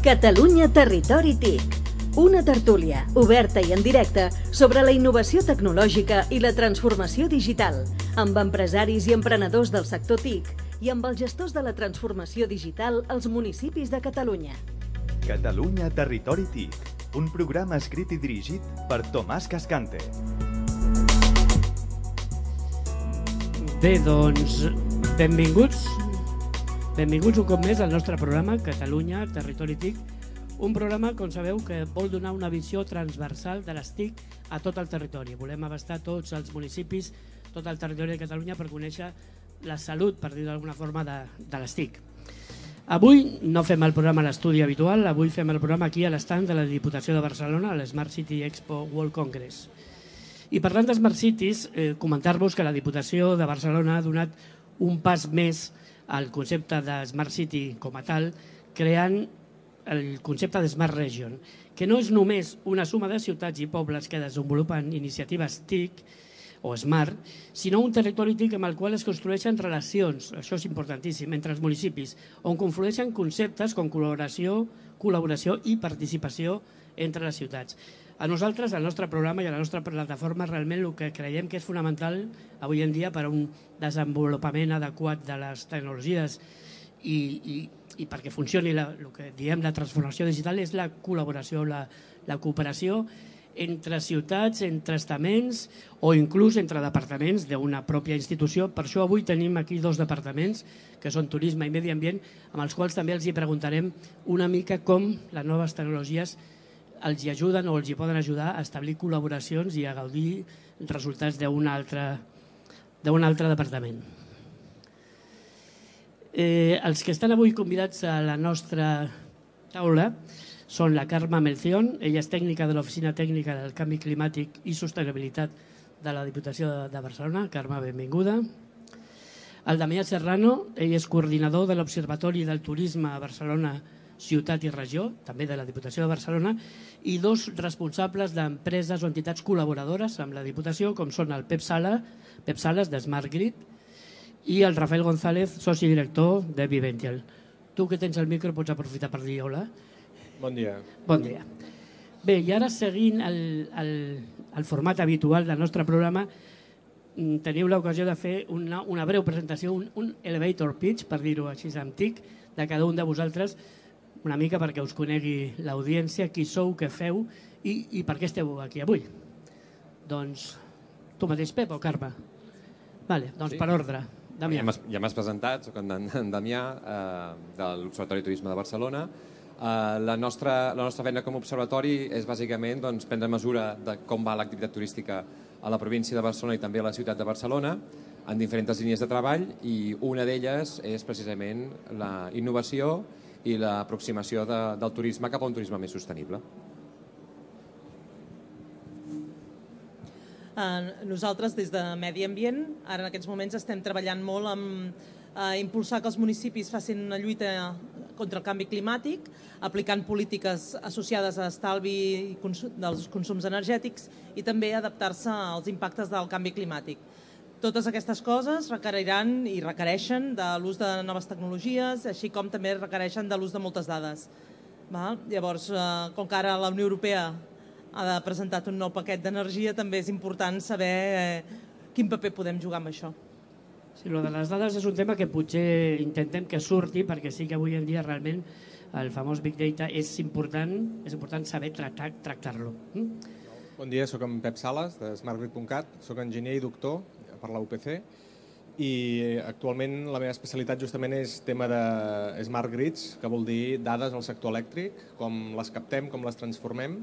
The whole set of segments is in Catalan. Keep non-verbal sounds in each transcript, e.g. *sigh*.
Catalunya Territori TIC. Una tertúlia, oberta i en directe, sobre la innovació tecnològica i la transformació digital, amb empresaris i emprenedors del sector TIC i amb els gestors de la transformació digital als municipis de Catalunya. Catalunya Territori TIC, un programa escrit i dirigit per Tomàs Cascante. Bé, doncs, benvinguts. Benvinguts un cop més al nostre programa Catalunya Territori TIC, un programa, com sabeu, que vol donar una visió transversal de les TIC a tot el territori. Volem abastar tots els municipis, tot el territori de Catalunya per conèixer la salut, per dir d'alguna forma, de, de les TIC. Avui no fem el programa a l'estudi habitual, avui fem el programa aquí a l'estand de la Diputació de Barcelona, a l'Smart City Expo World Congress. I parlant de Smart Cities, eh, comentar-vos que la Diputació de Barcelona ha donat un pas més al concepte de Smart City com a tal, creant el concepte de Smart Region, que no és només una suma de ciutats i pobles que desenvolupen iniciatives TIC o SMART, sinó un territori TIC amb el qual es construeixen relacions, això és importantíssim, entre els municipis, on conflueixen conceptes com col·laboració, col·laboració i participació entre les ciutats. A nosaltres, al nostre programa i a la nostra plataforma, realment el que creiem que és fonamental avui en dia per a un desenvolupament adequat de les tecnologies i, i, i perquè funcioni la, el que diem la transformació digital és la col·laboració, la, la cooperació entre ciutats, entre estaments o inclús entre departaments d'una pròpia institució. Per això avui tenim aquí dos departaments, que són Turisme i Medi Ambient, amb els quals també els hi preguntarem una mica com les noves tecnologies els hi ajuden o els hi poden ajudar a establir col·laboracions i a gaudir resultats d'un altre, d'un altre departament. Eh, els que estan avui convidats a la nostra taula són la Carme Melcion, ella és tècnica de l'Oficina Tècnica del Canvi Climàtic i Sostenibilitat de la Diputació de Barcelona. Carme, benvinguda. El Damià Serrano, ell és coordinador de l'Observatori del Turisme a Barcelona ciutat i regió, també de la Diputació de Barcelona, i dos responsables d'empreses o entitats col·laboradores amb la Diputació, com són el Pep Sala, Pep Sales de Smart Grid i el Rafael González, soci director de Vivential. Tu que tens el micro pots aprofitar per dir hola. Bon dia. Bon dia. Bé, i ara seguint el, el, el format habitual del nostre programa, mm, teniu l'ocasió de fer una, una breu presentació, un, un elevator pitch, per dir-ho així antic, de cada un de vosaltres, una mica perquè us conegui l'audiència, qui sou, què feu i, i per què esteu aquí avui. Doncs tu mateix, Pep, o Carme? Vale, doncs sí. per ordre. Damià. Ja m'has presentat, soc en, en Damià, eh, de l'Observatori Turisme de Barcelona. Eh, la, nostra, la nostra feina com a observatori és bàsicament doncs, prendre mesura de com va l'activitat turística a la província de Barcelona i també a la ciutat de Barcelona en diferents línies de treball i una d'elles és precisament la innovació i l'aproximació de, del turisme cap a un turisme més sostenible. Uh, nosaltres, des de Medi Ambient, ara en aquests moments estem treballant molt amb uh, impulsar que els municipis facin una lluita contra el canvi climàtic, aplicant polítiques associades a estalvi dels consums energètics i també adaptar-se als impactes del canvi climàtic. Totes aquestes coses requeriran i requereixen de l'ús de noves tecnologies, així com també requereixen de l'ús de moltes dades. Val? Llavors, eh, com que ara la Unió Europea ha presentat un nou paquet d'energia, també és important saber eh, quin paper podem jugar amb això. Sí, lo de les dades és un tema que potser intentem que surti, perquè sí que avui en dia realment el famós Big Data és important, és important saber tractar-lo. Tractar mm? Bon dia, sóc en Pep Sales, de smartgrid.cat, sóc enginyer i doctor per la UPC i actualment la meva especialitat justament és tema de smart grids, que vol dir dades al sector elèctric, com les captem, com les transformem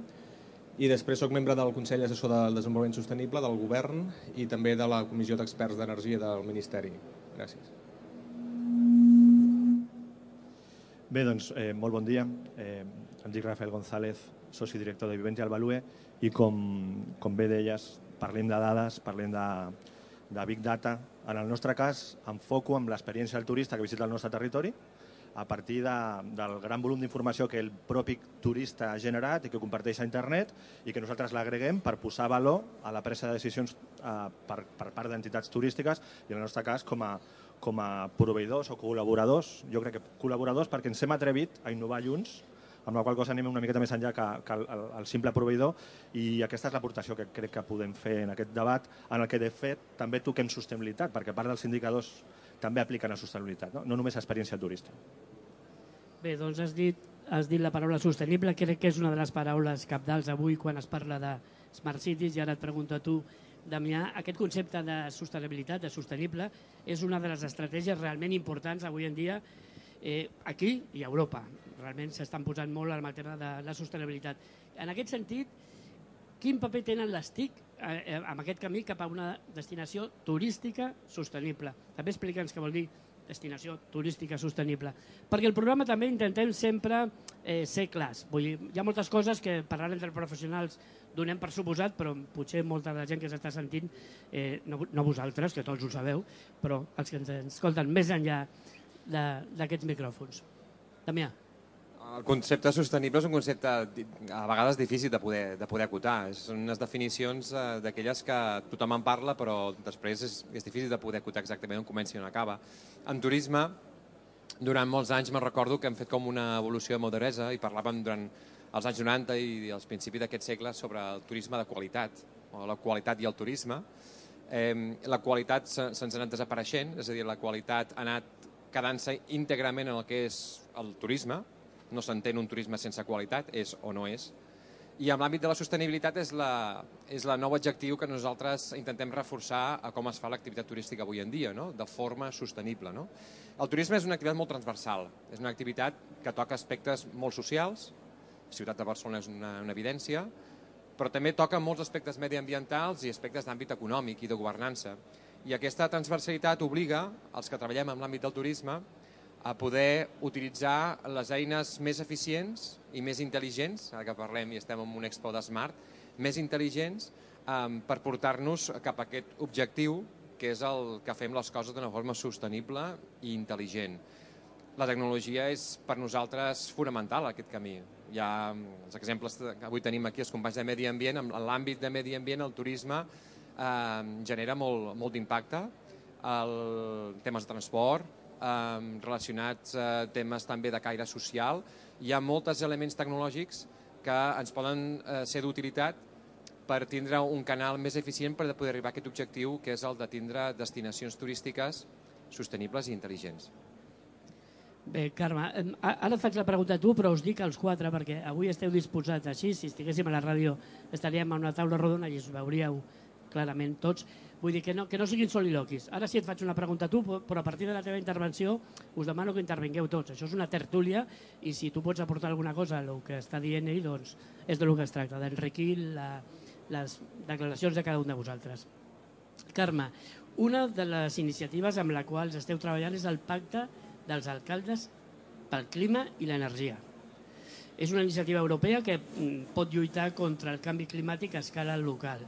i després sóc membre del Consell Assessor del Desenvolupament Sostenible del Govern i també de la Comissió d'Experts d'Energia del Ministeri. Gràcies. Bé, doncs, eh, molt bon dia. Eh, em dic Rafael González, soci director de Viventi Albalue i com, com bé deies, parlem de dades, parlem de, de Big Data. En el nostre cas, enfoco amb l'experiència del turista que visita el nostre territori, a partir de, del gran volum d'informació que el propi turista ha generat i que comparteix a internet i que nosaltres l'agreguem per posar valor a la presa de decisions eh, per, per part d'entitats turístiques i en el nostre cas com a, com a proveïdors o col·laboradors, jo crec que col·laboradors perquè ens hem atrevit a innovar junts amb la qual cosa anem una miqueta més enllà que, que el, el, simple proveïdor i aquesta és l'aportació que crec que podem fer en aquest debat, en el que de fet també toquem sostenibilitat, perquè part dels indicadors també apliquen a sostenibilitat, no, no només experiència turista. Bé, doncs has dit, has dit la paraula sostenible, crec que és una de les paraules capdals avui quan es parla de Smart Cities i ara et pregunto a tu, Damià, aquest concepte de sostenibilitat, de sostenible, és una de les estratègies realment importants avui en dia eh, aquí i a Europa. Realment s'estan posant molt en matèria de la sostenibilitat. En aquest sentit, quin paper tenen les TIC eh, eh, amb aquest camí cap a una destinació turística sostenible? També explica'ns què vol dir destinació turística sostenible. Perquè el programa també intentem sempre eh, ser clars. Vull dir, hi ha moltes coses que parlant entre professionals donem per suposat, però potser molta de la gent que s'està sentint, eh, no, no vosaltres, que tots ho sabeu, però els que ens escolten més enllà d'aquests micròfons. Damià. El concepte sostenible és un concepte a vegades difícil de poder, de poder acotar. Són unes definicions eh, d'aquelles que tothom en parla, però després és, és difícil de poder acotar exactament on comença i on acaba. En turisme, durant molts anys me'n recordo que hem fet com una evolució de maduresa i parlàvem durant els anys 90 i els principis d'aquest segle sobre el turisme de qualitat, o la qualitat i el turisme. Eh, la qualitat se'ns ha anat desapareixent, és a dir, la qualitat ha anat quedant-se íntegrament en el que és el turisme, no s'entén un turisme sense qualitat, és o no és. I en l'àmbit de la sostenibilitat és, la, és la nou adjectiu que nosaltres intentem reforçar a com es fa l'activitat turística avui en dia, no? de forma sostenible. No? El turisme és una activitat molt transversal, és una activitat que toca aspectes molt socials, ciutat de Barcelona és una, una evidència, però també toca molts aspectes mediambientals i aspectes d'àmbit econòmic i de governança. I aquesta transversalitat obliga els que treballem en l'àmbit del turisme a poder utilitzar les eines més eficients i més intel·ligents, ara que parlem i estem en un expo de Smart, més intel·ligents um, per portar-nos cap a aquest objectiu que és el que fem les coses d'una forma sostenible i intel·ligent. La tecnologia és per nosaltres fonamental aquest camí. Hi ha els exemples que avui tenim aquí els companys de Medi Ambient, en l'àmbit de Medi Ambient el turisme eh, genera molt, molt d'impacte, el temes de transport, eh, relacionats a eh, temes també de caire social. Hi ha molts elements tecnològics que ens poden eh, ser d'utilitat per tindre un canal més eficient per poder arribar a aquest objectiu, que és el de tindre destinacions turístiques sostenibles i intel·ligents. Bé, Carme, ara faig la pregunta a tu, però us dic als quatre, perquè avui esteu disposats així, si estiguéssim a la ràdio estaríem a una taula rodona i us veuríeu clarament tots. Vull dir que no, que no siguin soliloquis. Ara sí et faig una pregunta a tu, però a partir de la teva intervenció us demano que intervingueu tots. Això és una tertúlia i si tu pots aportar alguna cosa al que està dient ell, doncs és de lo que es tracta, d'enriquir les declaracions de cada un de vosaltres. Carme, una de les iniciatives amb la quals esteu treballant és el pacte dels alcaldes pel clima i l'energia. És una iniciativa europea que mm, pot lluitar contra el canvi climàtic a escala local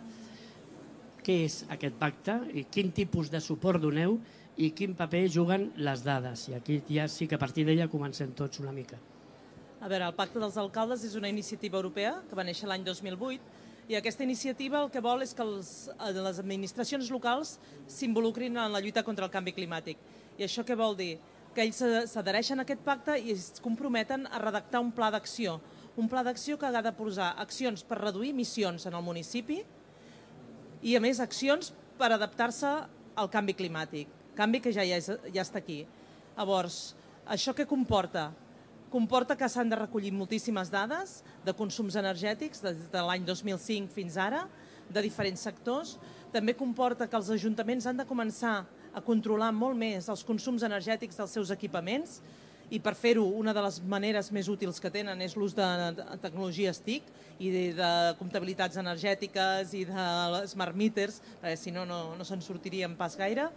què és aquest pacte i quin tipus de suport doneu i quin paper juguen les dades. I aquí ja sí que a partir d'ella comencem tots una mica. A veure, el Pacte dels Alcaldes és una iniciativa europea que va néixer l'any 2008 i aquesta iniciativa el que vol és que els, eh, les administracions locals s'involucrin en la lluita contra el canvi climàtic. I això què vol dir? Que ells s'adhereixen a aquest pacte i es comprometen a redactar un pla d'acció. Un pla d'acció que ha de posar accions per reduir emissions en el municipi, i, a més, accions per adaptar-se al canvi climàtic, canvi que ja, ja, és, ja està aquí. Llavors, això què comporta? Comporta que s'han de recollir moltíssimes dades de consums energètics des de l'any 2005 fins ara, de diferents sectors. També comporta que els ajuntaments han de començar a controlar molt més els consums energètics dels seus equipaments i per fer-ho una de les maneres més útils que tenen és l'ús de, tecnologies TIC i de, de comptabilitats energètiques i de smart meters, perquè si no, no, no se'n sortirien pas gaire.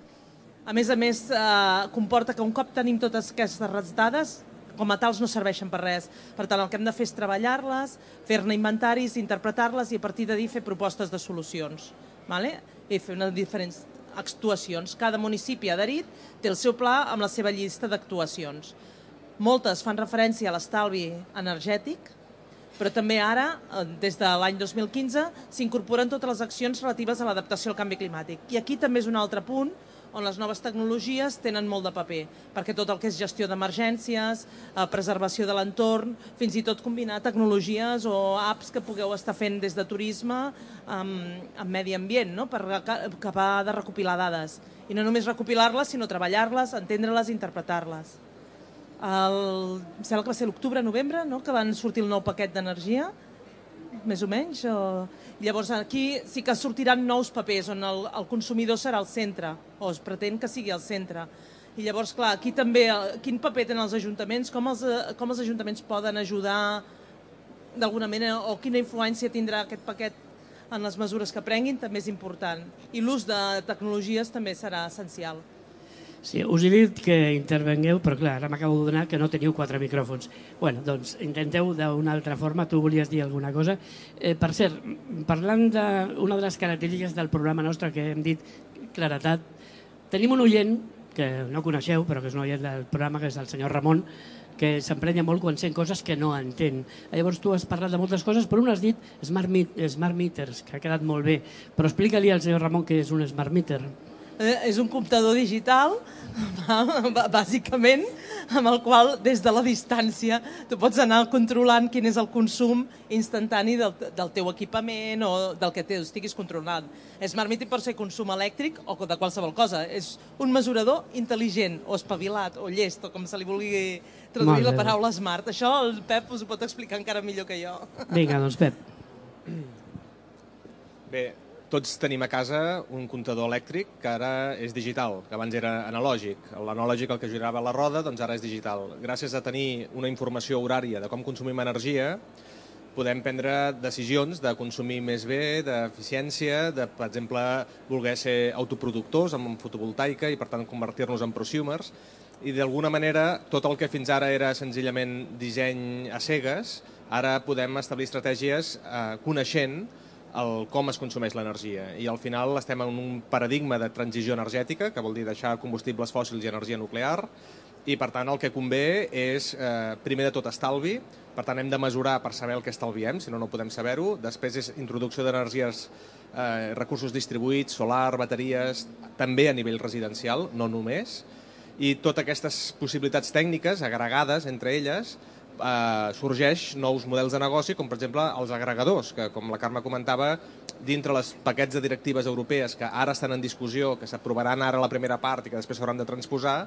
A més a més, eh, comporta que un cop tenim totes aquestes dades, com a tals no serveixen per res. Per tant, el que hem de fer és treballar-les, fer-ne inventaris, interpretar-les i a partir d'ahir fer propostes de solucions. Vale? I fer unes diferents actuacions. Cada municipi adherit té el seu pla amb la seva llista d'actuacions. Moltes fan referència a l'estalvi energètic, però també ara, eh, des de l'any 2015, s'incorporen totes les accions relatives a l'adaptació al canvi climàtic. I aquí també és un altre punt on les noves tecnologies tenen molt de paper, perquè tot el que és gestió d'emergències, eh, preservació de l'entorn, fins i tot combinar tecnologies o apps que pugueu estar fent des de turisme amb, amb medi ambient, no? per acabar de recopilar dades. I no només recopilar-les, sinó treballar-les, entendre-les, interpretar-les. El, em sembla que va ser l'octubre-novembre no? que van sortir el nou paquet d'energia, més o menys. O... Llavors aquí sí que sortiran nous papers on el, el consumidor serà el centre, o es pretén que sigui el centre. I llavors, clar, aquí també, eh, quin paper tenen els ajuntaments, com els, eh, com els ajuntaments poden ajudar d'alguna manera, o quina influència tindrà aquest paquet en les mesures que prenguin, també és important. I l'ús de tecnologies també serà essencial. Sí, us he dit que intervengueu, però clar, ara m'acabo de donar que no teniu quatre micròfons. bueno, doncs intenteu d'una altra forma, tu volies dir alguna cosa. Eh, per cert, parlant d'una de les característiques del programa nostre que hem dit claretat, tenim un oient que no coneixeu, però que és un oient del programa, que és el senyor Ramon, que s'emprenya molt quan sent coses que no entén. Llavors tu has parlat de moltes coses, però un has dit smart, meet, smart meters, que ha quedat molt bé. Però explica-li al senyor Ramon què és un smart meter eh, és un comptador digital, *laughs* bàsicament, amb el qual des de la distància tu pots anar controlant quin és el consum instantani del, del teu equipament o del que estiguis controlant. Smart meter pot ser consum elèctric o de qualsevol cosa. És un mesurador intel·ligent o espavilat o llest o com se li vulgui traduir la paraula smart. Això el Pep us ho pot explicar encara millor que jo. Vinga, doncs Pep. Bé, tots tenim a casa un comptador elèctric que ara és digital, que abans era analògic. L'analògic, el que girava la roda, doncs ara és digital. Gràcies a tenir una informació horària de com consumim energia, podem prendre decisions de consumir més bé, d'eficiència, de, per exemple, voler ser autoproductors amb fotovoltaica i, per tant, convertir-nos en prosumers. I, d'alguna manera, tot el que fins ara era senzillament disseny a cegues, ara podem establir estratègies eh, coneixent el com es consumeix l'energia. I al final estem en un paradigma de transició energètica, que vol dir deixar combustibles fòssils i energia nuclear, i per tant el que convé és, eh, primer de tot, estalvi, per tant hem de mesurar per saber el que estalviem, si no no podem saber-ho, després és introducció d'energies, eh, recursos distribuïts, solar, bateries, també a nivell residencial, no només, i totes aquestes possibilitats tècniques, agregades entre elles, eh, sorgeix nous models de negoci, com per exemple els agregadors, que com la Carme comentava, dintre les paquets de directives europees que ara estan en discussió, que s'aprovaran ara la primera part i que després s'hauran de transposar,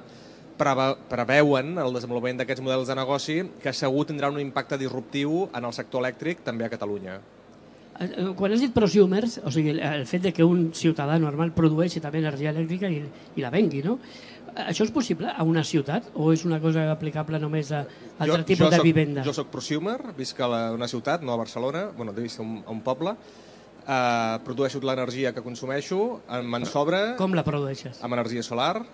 preveuen el desenvolupament d'aquests models de negoci que segur tindrà un impacte disruptiu en el sector elèctric també a Catalunya. Eh, eh, quan has dit prosumers, o sigui, el fet de que un ciutadà normal produeixi també energia elèctrica i, i la vengui, no? Això és possible a una ciutat o és una cosa aplicable només a altre jo, tipus jo de soc, vivenda? Jo soc prosumer, visc a la, una ciutat, no a Barcelona, bueno, visc a un, a un poble, uh, produeixo l'energia que consumeixo, me'n sobra... Com la produeixes? Amb energia solar,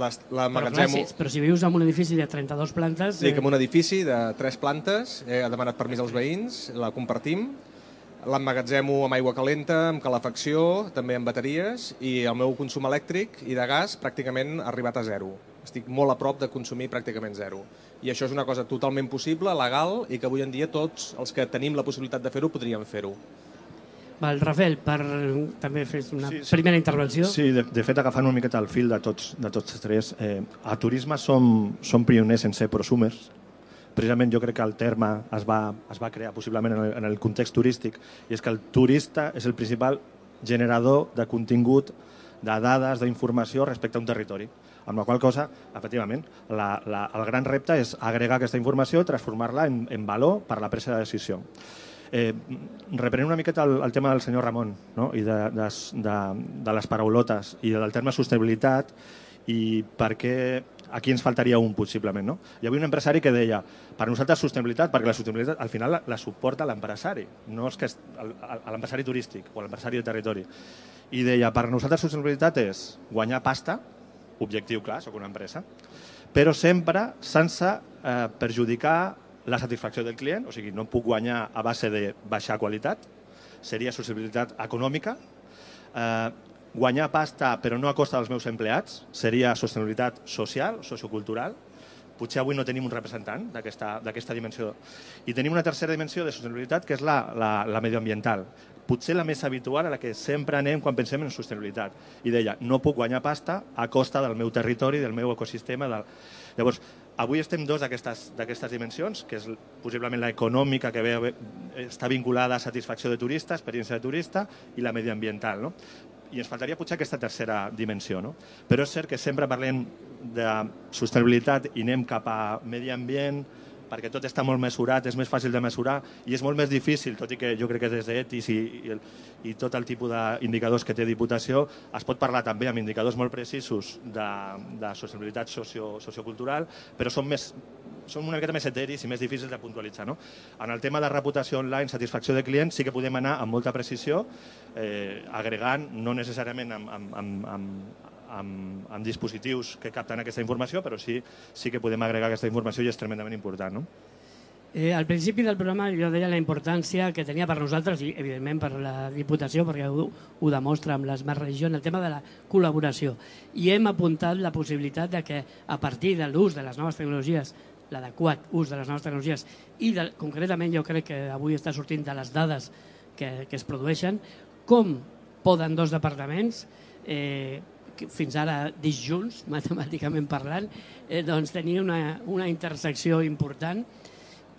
les, la però, si, però si vius en un edifici de 32 plantes... Sí, eh... en un edifici de 3 plantes, he demanat permís als veïns, la compartim, L'emmagatzemo amb aigua calenta, amb calefacció, també amb bateries, i el meu consum elèctric i de gas pràcticament ha arribat a zero. Estic molt a prop de consumir pràcticament zero. I això és una cosa totalment possible, legal, i que avui en dia tots els que tenim la possibilitat de fer-ho podríem fer-ho. Val, Rafael, per també fer una sí, sí. primera intervenció. Sí, de, de fet, agafant una miqueta el fil de tots, de tots tres, eh, a turisme som, som pioners en ser prosumers, precisament jo crec que el terme es va, es va crear possiblement en el, en el context turístic i és que el turista és el principal generador de contingut, de dades, d'informació respecte a un territori. Amb la qual cosa, efectivament, la, la, el gran repte és agregar aquesta informació i transformar-la en, en valor per a la presa de decisió. Eh, reprenent una miqueta el, el tema del senyor Ramon no? i de, de, de, de les paraulotes i del terme sostenibilitat i per què aquí ens faltaria un, possiblement. No? Hi havia un empresari que deia, per nosaltres sostenibilitat, perquè la sostenibilitat al final la, la suporta l'empresari, no és que l'empresari turístic o l'empresari de territori. I deia, per nosaltres sostenibilitat és guanyar pasta, objectiu clar, sóc una empresa, però sempre sense eh, perjudicar la satisfacció del client, o sigui, no puc guanyar a base de baixar qualitat, seria sostenibilitat econòmica, eh, guanyar pasta però no a costa dels meus empleats, seria sostenibilitat social, sociocultural, potser avui no tenim un representant d'aquesta dimensió. I tenim una tercera dimensió de sostenibilitat que és la, la, la medioambiental, potser la més habitual a la que sempre anem quan pensem en sostenibilitat. I deia, no puc guanyar pasta a costa del meu territori, del meu ecosistema. Del... Llavors, avui estem dos d'aquestes dimensions, que és possiblement l'econòmica, que ve, està vinculada a satisfacció de turista, experiència de turista, i la medioambiental. No? I ens faltaria potser aquesta tercera dimensió. No? Però és cert que sempre parlem de sostenibilitat i anem cap a medi ambient, perquè tot està molt mesurat, és més fàcil de mesurar i és molt més difícil, tot i que jo crec que des d'ETIS i, i, i tot el tipus d'indicadors que té Diputació es pot parlar també amb indicadors molt precisos de, de sostenibilitat socio, sociocultural, però són més són una miqueta més eteris i més difícils de puntualitzar. No? En el tema de reputació online, satisfacció de clients, sí que podem anar amb molta precisió, eh, agregant, no necessàriament amb, amb, amb, amb, amb, amb dispositius que capten aquesta informació, però sí, sí que podem agregar aquesta informació i és tremendament important. No? Eh, al principi del programa jo deia la importància que tenia per nosaltres i evidentment per la Diputació perquè ho, ho demostra amb les més regions el tema de la col·laboració i hem apuntat la possibilitat de que a partir de l'ús de les noves tecnologies l'adequat ús de les noves tecnologies i de, concretament jo crec que avui està sortint de les dades que, que es produeixen com poden dos departaments eh, fins ara disjunts, *laughs* matemàticament parlant, eh, doncs tenir una, una intersecció important.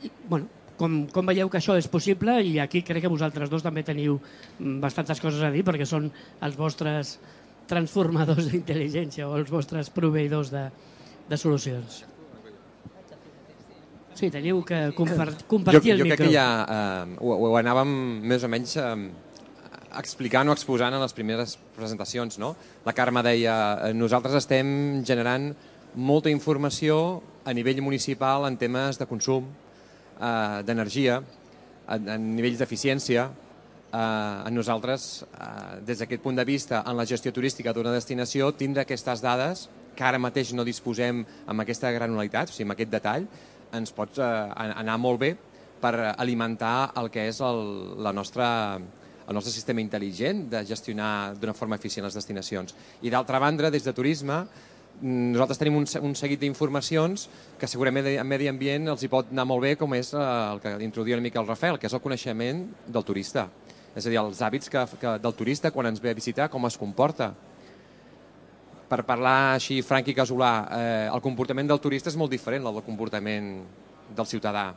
I, bueno, com, com veieu que això és possible i aquí crec que vosaltres dos també teniu mm, bastantes coses a dir perquè són els vostres transformadors d'intel·ligència o els vostres proveïdors de, de solucions. Sí, teniu que compartir, compartir jo, el jo micro. Jo crec que ja eh, ho, ho anàvem més o menys eh, explicant o exposant en les primeres presentacions. No? La Carme deia, eh, nosaltres estem generant molta informació a nivell municipal en temes de consum, eh, d'energia, en, en nivells d'eficiència. Eh, a nosaltres, eh, des d'aquest punt de vista, en la gestió turística d'una destinació, tindre aquestes dades que ara mateix no disposem amb aquesta granularitat, o sigui, amb aquest detall, ens pot eh, anar molt bé per alimentar el que és el, la nostra el nostre sistema intel·ligent de gestionar d'una forma eficient les destinacions. I d'altra banda, des de turisme, nosaltres tenim un, un seguit d'informacions que segurament en medi ambient els hi pot anar molt bé, com és eh, el que introduïa una mica el Rafael, que és el coneixement del turista. És a dir, els hàbits que, que, del turista quan ens ve a visitar, com es comporta. Per parlar així franc i casolà, eh, el comportament del turista és molt diferent del comportament del ciutadà.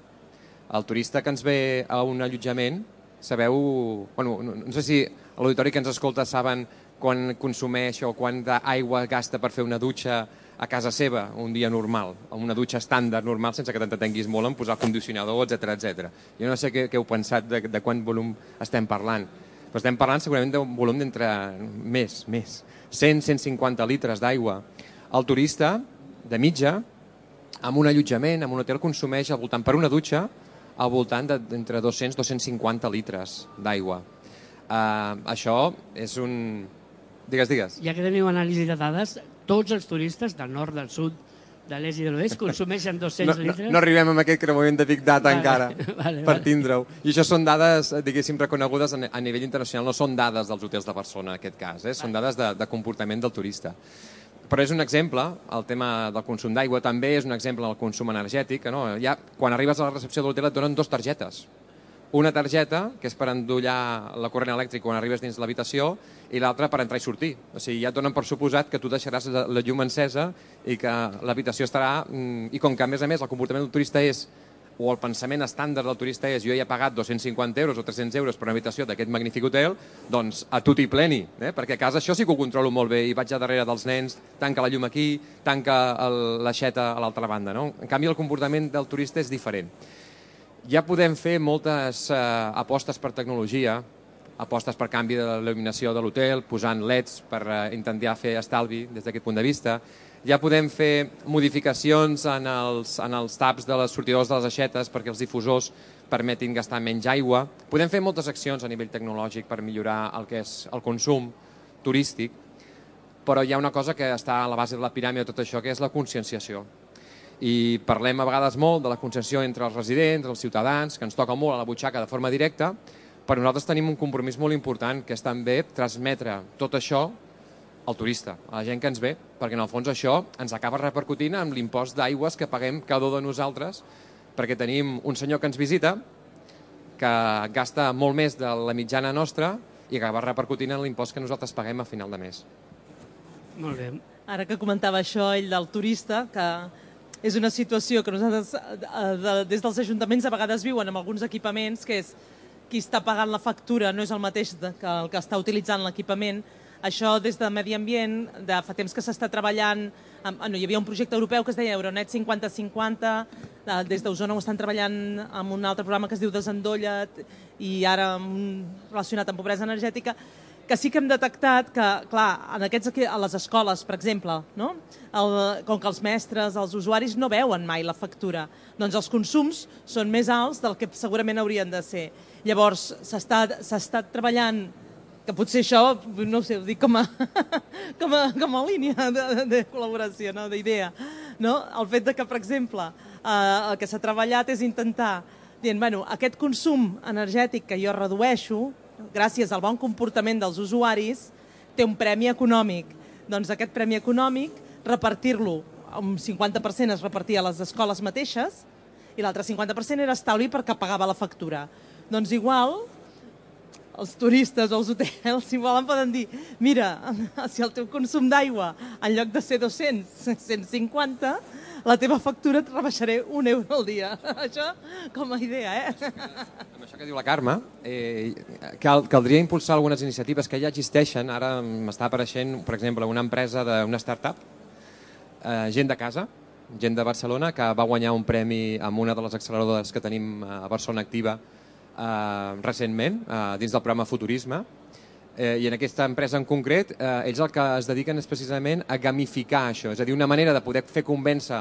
El turista que ens ve a un allotjament sabeu... Bueno, no, no sé si l'auditori que ens escolta saben quan consumeix o quant d'aigua gasta per fer una dutxa a casa seva, un dia normal, una dutxa estàndard normal, sense que t'entenguis molt en posar condicionador, etc etc. Jo no sé què, què heu pensat de, de quant volum estem parlant, però estem parlant segurament d'un volum d'entre més, més, 100-150 litres d'aigua. El turista, de mitja, amb un allotjament, amb un hotel, consumeix al voltant per una dutxa al voltant d'entre 200 250 litres d'aigua. Uh, això és un... Digues, digues. Ja que teniu anàlisi de dades, tots els turistes del nord, del sud, de l'est i de l'oest consumeixen 200 no, litres? No, no arribem a aquest creuament de Big Data vale, encara *laughs* vale, per vale. tindre-ho. I això són dades, diguéssim, reconegudes a nivell internacional, no són dades dels hotels de Barcelona en aquest cas, eh? són dades de, de comportament del turista. Però és un exemple, el tema del consum d'aigua també és un exemple del consum energètic. No? Ja, quan arribes a la recepció de l'hotel et donen dues targetes. Una targeta, que és per endollar la corrent elèctrica quan arribes dins l'habitació, i l'altra per entrar i sortir. O sigui, ja et donen per suposat que tu deixaràs la llum encesa i que l'habitació estarà... Mm, I com que, a més a més, el comportament del turista és o el pensament estàndard del turista és jo he pagat 250 euros o 300 euros per una habitació d'aquest magnífic hotel, doncs a tu i pleni, eh? perquè a casa això sí que ho controlo molt bé i vaig a darrere dels nens, tanca la llum aquí, tanca l'aixeta a l'altra banda. No? En canvi, el comportament del turista és diferent. Ja podem fer moltes eh, apostes per tecnologia, apostes per canvi de l'il·luminació de l'hotel, posant leds per eh, intentar fer estalvi des d'aquest punt de vista. Ja podem fer modificacions en els, en els taps de les sortidors de les aixetes perquè els difusors permetin gastar menys aigua. Podem fer moltes accions a nivell tecnològic per millorar el que és el consum turístic, però hi ha una cosa que està a la base de la piràmide de tot això, que és la conscienciació. I parlem a vegades molt de la conscienciació entre els residents, els ciutadans, que ens toca molt a la butxaca de forma directa, però nosaltres tenim un compromís molt important, que és també transmetre tot això al turista, a la gent que ens ve, perquè en el fons això ens acaba repercutint en l'impost d'aigües que paguem cada un de nosaltres, perquè tenim un senyor que ens visita, que gasta molt més de la mitjana nostra i acaba repercutint en l'impost que nosaltres paguem a final de mes. Molt bé. Ara que comentava això ell del turista, que és una situació que nosaltres eh, de, des dels ajuntaments a vegades viuen amb alguns equipaments, que és qui està pagant la factura no és el mateix que el que està utilitzant l'equipament. Això des de Medi Ambient, de fa temps que s'està treballant, amb, no, hi havia un projecte europeu que es deia Euronet 50-50, des d'Osona ho estan treballant amb un altre programa que es diu Desendolla i ara relacionat amb pobresa energètica, que sí que hem detectat que, clar, en aquests, a les escoles, per exemple, no? El, com que els mestres, els usuaris no veuen mai la factura, doncs els consums són més alts del que segurament haurien de ser. Llavors, s'ha estat treballant que potser això, no sé, ho dic com a, *laughs* com a, com a línia de, de col·laboració, no? d'idea. No? El fet de que, per exemple, eh, el que s'ha treballat és intentar, dient, bueno, aquest consum energètic que jo redueixo, gràcies al bon comportament dels usuaris, té un premi econòmic. Doncs aquest premi econòmic, repartir-lo, un 50% es repartia a les escoles mateixes i l'altre 50% era estalvi perquè pagava la factura. Doncs igual, els turistes o els hotels, si volen, poden dir mira, *laughs* si el teu consum d'aigua en lloc de ser 200, 150, la teva factura et rebaixaré un euro al dia. *laughs* Això com a idea, eh? Amb això que diu la Carme, eh, cal, caldria impulsar algunes iniciatives que ja existeixen. Ara m'està apareixent, per exemple, una empresa d'una startup, eh, gent de casa, gent de Barcelona, que va guanyar un premi amb una de les acceleradores que tenim a Barcelona activa eh, recentment, eh, dins del programa Futurisme, eh, i en aquesta empresa en concret, eh, ells el que es dediquen és precisament a gamificar això, és a dir, una manera de poder fer convèncer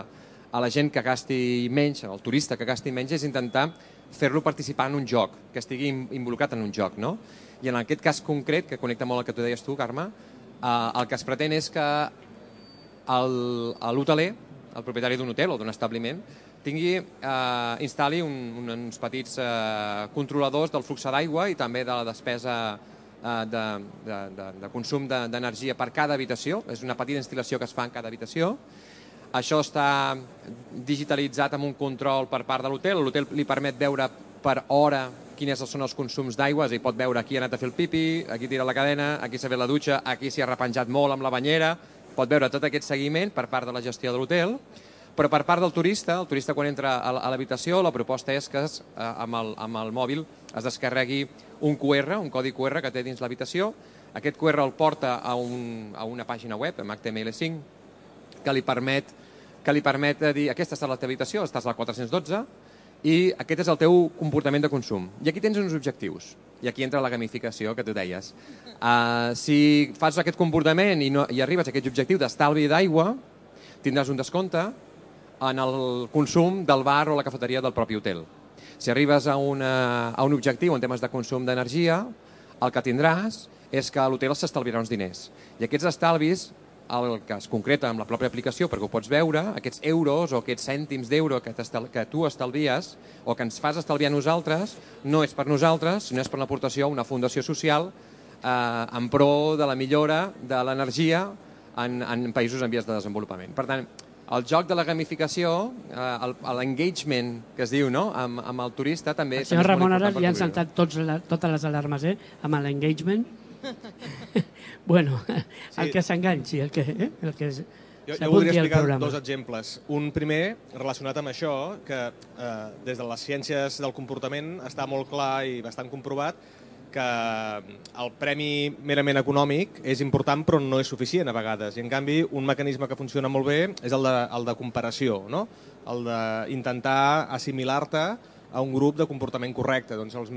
a la gent que gasti menys, al turista que gasti menys, és intentar fer-lo participar en un joc, que estigui involucrat en un joc, no? I en aquest cas concret, que connecta molt el que tu deies tu, Carme, eh, el que es pretén és que l'hoteler, el propietari d'un hotel o d'un establiment, tingui, eh, instal·li un, uns petits eh, controladors del flux d'aigua i també de la despesa de, de, de, de consum d'energia de, per cada habitació. És una petita instal·lació que es fa en cada habitació. Això està digitalitzat amb un control per part de l'hotel. L'hotel li permet veure per hora quins són els consums d'aigua, dir, pot veure aquí ha anat a fer el pipi, aquí tira la cadena, aquí s'ha fet la dutxa, aquí s'hi ha repenjat molt amb la banyera, pot veure tot aquest seguiment per part de la gestió de l'hotel però per part del turista, el turista quan entra a l'habitació, la proposta és que eh, amb, el, amb el mòbil es descarregui un QR, un codi QR que té dins l'habitació. Aquest QR el porta a, un, a una pàgina web, amb HTML5, que li permet, que li permet dir aquesta està la teva habitació, estàs la 412, i aquest és el teu comportament de consum. I aquí tens uns objectius. I aquí entra la gamificació que tu deies. Uh, si fas aquest comportament i, no, i arribes a aquest objectiu d'estalvi d'aigua, tindràs un descompte en el consum del bar o la cafeteria del propi hotel. Si arribes a, una, a un objectiu en temes de consum d'energia, el que tindràs és que l'hotel s'estalviarà uns diners. I aquests estalvis, el que es concreta amb la pròpia aplicació, perquè ho pots veure, aquests euros o aquests cèntims d'euro que, que tu estalvies o que ens fas estalviar nosaltres, no és per nosaltres, sinó és per l'aportació a una fundació social eh, en pro de la millora de l'energia en, en països en vies de desenvolupament. Per tant, el joc de la gamificació, eh, l'engagement que es diu no? amb, amb el turista també... El senyor Ramon ara li han saltat tots la, totes les alarmes eh? amb l'engagement. *laughs* bueno, sí. el que s'enganxi, el que, eh? el que jo, jo voldria explicar dos exemples. Un primer, relacionat amb això, que eh, des de les ciències del comportament està molt clar i bastant comprovat que el premi merament econòmic és important però no és suficient a vegades. I en canvi un mecanisme que funciona molt bé és el de, el de comparació, no? el d'intentar assimilar-te a un grup de comportament correcte. Doncs els,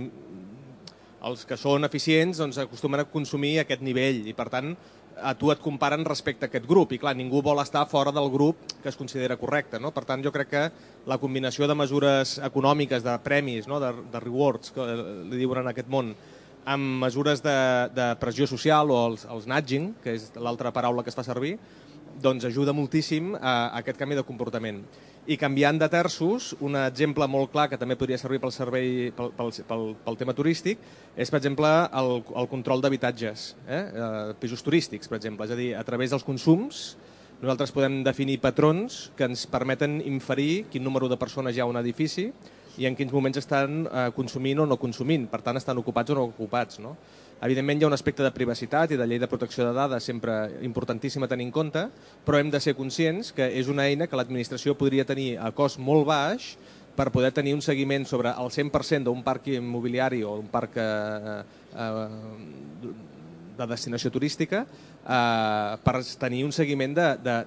Els que són eficients doncs, acostumen a consumir aquest nivell i, per tant, a tu et comparen respecte a aquest grup i clar, ningú vol estar fora del grup que es considera correcte. No? Per tant, jo crec que la combinació de mesures econòmiques, de premis, no? de, de rewards, que li diuen en aquest món, amb mesures de, de pressió social o els, els nudging, que és l'altra paraula que es fa servir, doncs ajuda moltíssim a, a aquest canvi de comportament. I canviant de terços, un exemple molt clar que també podria servir pel servei pel, pel, pel, pel tema turístic és, per exemple, el, el control d'habitatges, eh? eh? pisos turístics, per exemple. És a dir, a través dels consums nosaltres podem definir patrons que ens permeten inferir quin número de persones hi ha a un edifici i en quins moments estan eh, consumint o no consumint, per tant estan ocupats o no ocupats. No? Evidentment hi ha un aspecte de privacitat i de llei de protecció de dades sempre importantíssim a tenir en compte, però hem de ser conscients que és una eina que l'administració podria tenir a cost molt baix per poder tenir un seguiment sobre el 100% d'un parc immobiliari o un parc eh, eh, de destinació turística eh, per tenir un seguiment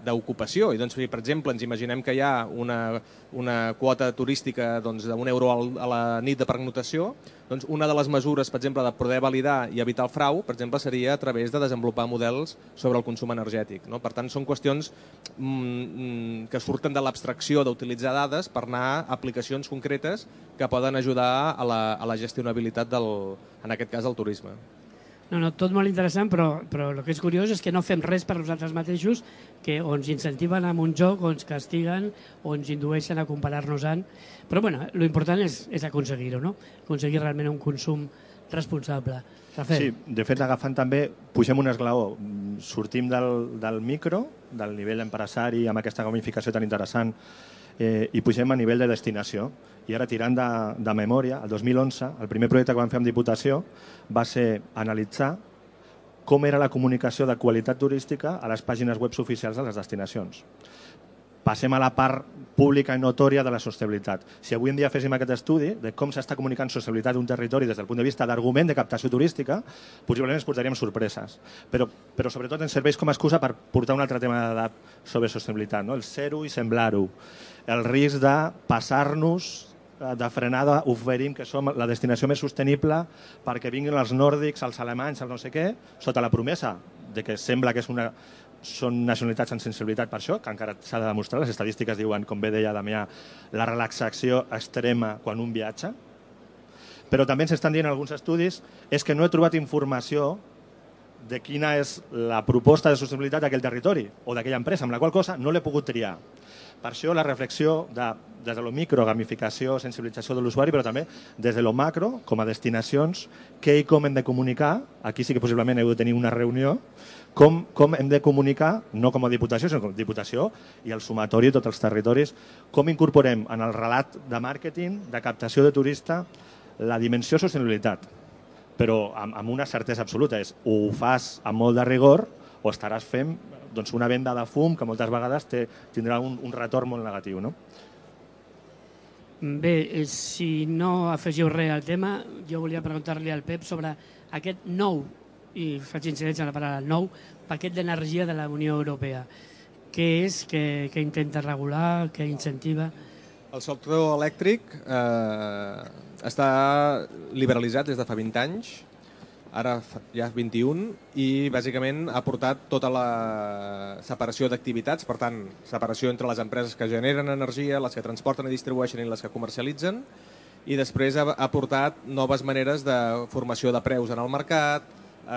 d'ocupació. I doncs, per exemple, ens imaginem que hi ha una, una quota turística doncs, d'un doncs, euro a la nit de pernotació, doncs una de les mesures, per exemple, de poder validar i evitar el frau, per exemple, seria a través de desenvolupar models sobre el consum energètic. No? Per tant, són qüestions mm, mm que surten de l'abstracció d'utilitzar dades per anar a aplicacions concretes que poden ajudar a la, a la gestionabilitat, del, en aquest cas, del turisme. No, no, tot molt interessant, però, però el que és curiós és que no fem res per nosaltres mateixos, que o ens incentiven amb un joc, o ens castiguen, o ens indueixen a comparar-nos amb... Però bueno, l'important és, és aconseguir-ho, no? Aconseguir realment un consum responsable. Rafael. Sí, de fet, agafant també, pugem un esglaó, sortim del, del micro, del nivell empresari, amb aquesta gamificació tan interessant, eh, i pugem a nivell de destinació. I ara, tirant de, de memòria, el 2011, el primer projecte que vam fer amb Diputació va ser analitzar com era la comunicació de qualitat turística a les pàgines web oficials de les destinacions. Passem a la part pública i notòria de la sostenibilitat. Si avui en dia féssim aquest estudi de com s'està comunicant sostenibilitat d'un territori des del punt de vista d'argument de captació turística, possiblement ens portaríem sorpreses. Però, però sobretot ens serveix com a excusa per portar un altre tema d'edat sobre sostenibilitat, no? el ser-ho i semblar-ho. El risc de passar-nos de frenada oferim que som la destinació més sostenible perquè vinguin els nòrdics, els alemanys, el no sé què, sota la promesa de que sembla que és una, són nacionalitats amb sensibilitat per això, que encara s'ha de demostrar. Les estadístiques diuen, com bé deia Damià, la relaxació extrema quan un viatja. Però també ens estan dient alguns estudis és que no he trobat informació de quina és la proposta de sostenibilitat d'aquell territori o d'aquella empresa, amb la qual cosa no l'he pogut triar. Per això la reflexió de, des de lo micro, gamificació, sensibilització de l'usuari, però també des de lo macro, com a destinacions, què i com hem de comunicar, aquí sí que possiblement heu de tenir una reunió, com, com hem de comunicar, no com a diputació, sinó com a diputació i el sumatori de tots els territoris, com incorporem en el relat de màrqueting, de captació de turista, la dimensió sostenibilitat, però amb, amb una certesa absoluta, és o ho fas amb molt de rigor o estaràs fent doncs una venda de fum que moltes vegades té, tindrà un, un retorn molt negatiu. No? Bé, eh, si no afegiu res al tema, jo volia preguntar-li al Pep sobre aquest nou, i faig incidència en la paraula nou, paquet d'energia de la Unió Europea. Què és, què, què intenta regular, què incentiva? El sector elèctric eh, està liberalitzat des de fa 20 anys, ara ja 21, i bàsicament ha portat tota la separació d'activitats, per tant, separació entre les empreses que generen energia, les que transporten i distribueixen i les que comercialitzen, i després ha, ha portat noves maneres de formació de preus en el mercat,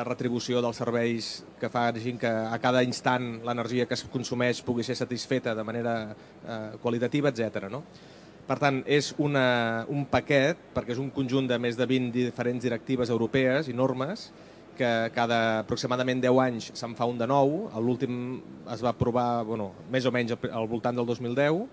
retribució dels serveis que fa que a cada instant l'energia que es consumeix pugui ser satisfeta de manera eh, qualitativa, etc. No? Per tant, és una, un paquet, perquè és un conjunt de més de 20 diferents directives europees i normes, que cada aproximadament 10 anys se'n fa un de nou. L'últim es va aprovar bueno, més o menys al voltant del 2010,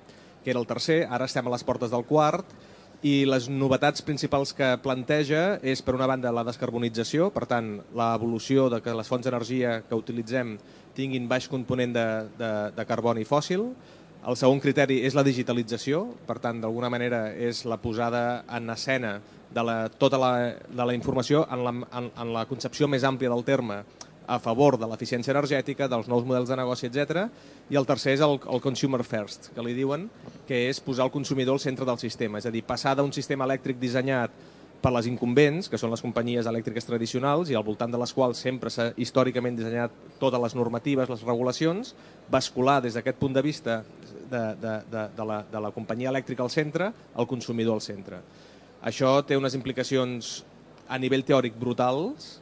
que era el tercer, ara estem a les portes del quart, i les novetats principals que planteja és, per una banda, la descarbonització, per tant, l'evolució de que les fonts d'energia que utilitzem tinguin baix component de, de, de carboni fòssil, el segon criteri és la digitalització, per tant, d'alguna manera és la posada en escena de la, tota la, de la informació en la, en, en la concepció més àmplia del terme a favor de l'eficiència energètica, dels nous models de negoci, etc. I el tercer és el, el consumer first, que li diuen, que és posar el consumidor al centre del sistema, és a dir, passar d'un sistema elèctric dissenyat per les incumbents, que són les companyies elèctriques tradicionals i al voltant de les quals sempre s'ha històricament dissenyat totes les normatives, les regulacions, bascular des d'aquest punt de vista de, de, de, de, la, de la companyia elèctrica al centre al consumidor al centre. Això té unes implicacions a nivell teòric brutals,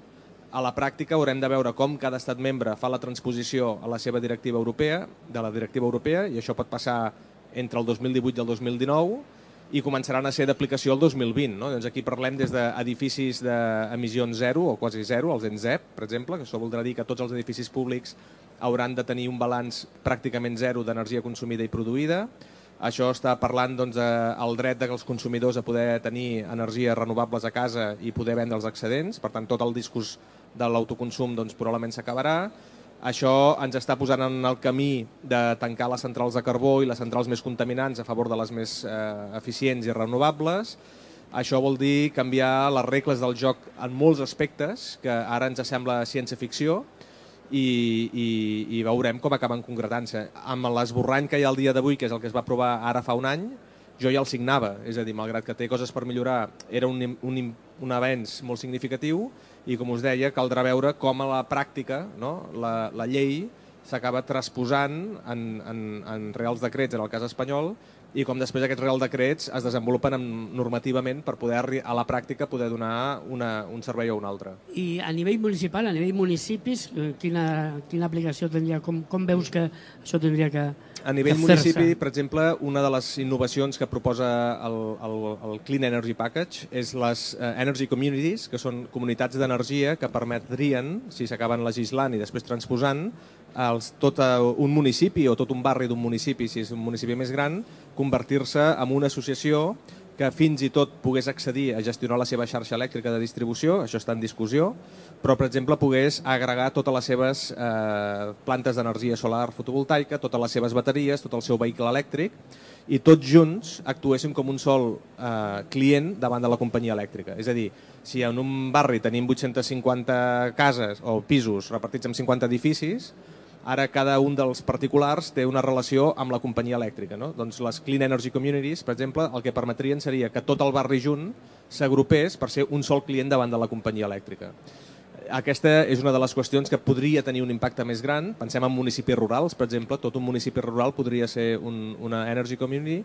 a la pràctica haurem de veure com cada estat membre fa la transposició a la seva directiva europea, de la directiva europea, i això pot passar entre el 2018 i el 2019, i començaran a ser d'aplicació el 2020. No? Doncs aquí parlem des d'edificis d'emissions zero o quasi zero, els ENZEP, per exemple, que això voldrà dir que tots els edificis públics hauran de tenir un balanç pràcticament zero d'energia consumida i produïda. Això està parlant doncs, del dret dels consumidors a poder tenir energies renovables a casa i poder vendre els excedents. Per tant, tot el discurs de l'autoconsum doncs, probablement s'acabarà. Això ens està posant en el camí de tancar les centrals de carbó i les centrals més contaminants a favor de les més eh, eficients i renovables. Això vol dir canviar les regles del joc en molts aspectes, que ara ens sembla ciència-ficció, i, i, i veurem com acaben concretant-se. Amb l'esborrany que hi ha el dia d'avui, que és el que es va aprovar ara fa un any, jo ja el signava, és a dir, malgrat que té coses per millorar, era un, un, un avenç molt significatiu, i com us deia, caldrà veure com a la pràctica no? la, la llei s'acaba transposant en, en, en reals decrets, en el cas espanyol, i com després aquests real decrets es desenvolupen normativament per poder a la pràctica poder donar una, un servei o un altre. I a nivell municipal, a nivell municipis, eh, quina, quina aplicació tindria? Com, com veus que això tindria que A nivell municipi, per exemple, una de les innovacions que proposa el, el, el Clean Energy Package és les uh, Energy Communities, que són comunitats d'energia que permetrien, si s'acaben legislant i després transposant, els, tot un municipi o tot un barri d'un municipi, si és un municipi més gran, convertir-se en una associació que fins i tot pogués accedir a gestionar la seva xarxa elèctrica de distribució, això està en discussió, però, per exemple, pogués agregar totes les seves eh, plantes d'energia solar fotovoltaica, totes les seves bateries, tot el seu vehicle elèctric, i tots junts actuéssim com un sol eh, client davant de la companyia elèctrica. És a dir, si en un barri tenim 850 cases o pisos repartits en 50 edificis, ara cada un dels particulars té una relació amb la companyia elèctrica. No? Doncs les Clean Energy Communities, per exemple, el que permetrien seria que tot el barri junt s'agrupés per ser un sol client davant de la companyia elèctrica. Aquesta és una de les qüestions que podria tenir un impacte més gran. Pensem en municipis rurals, per exemple, tot un municipi rural podria ser un, una Energy Community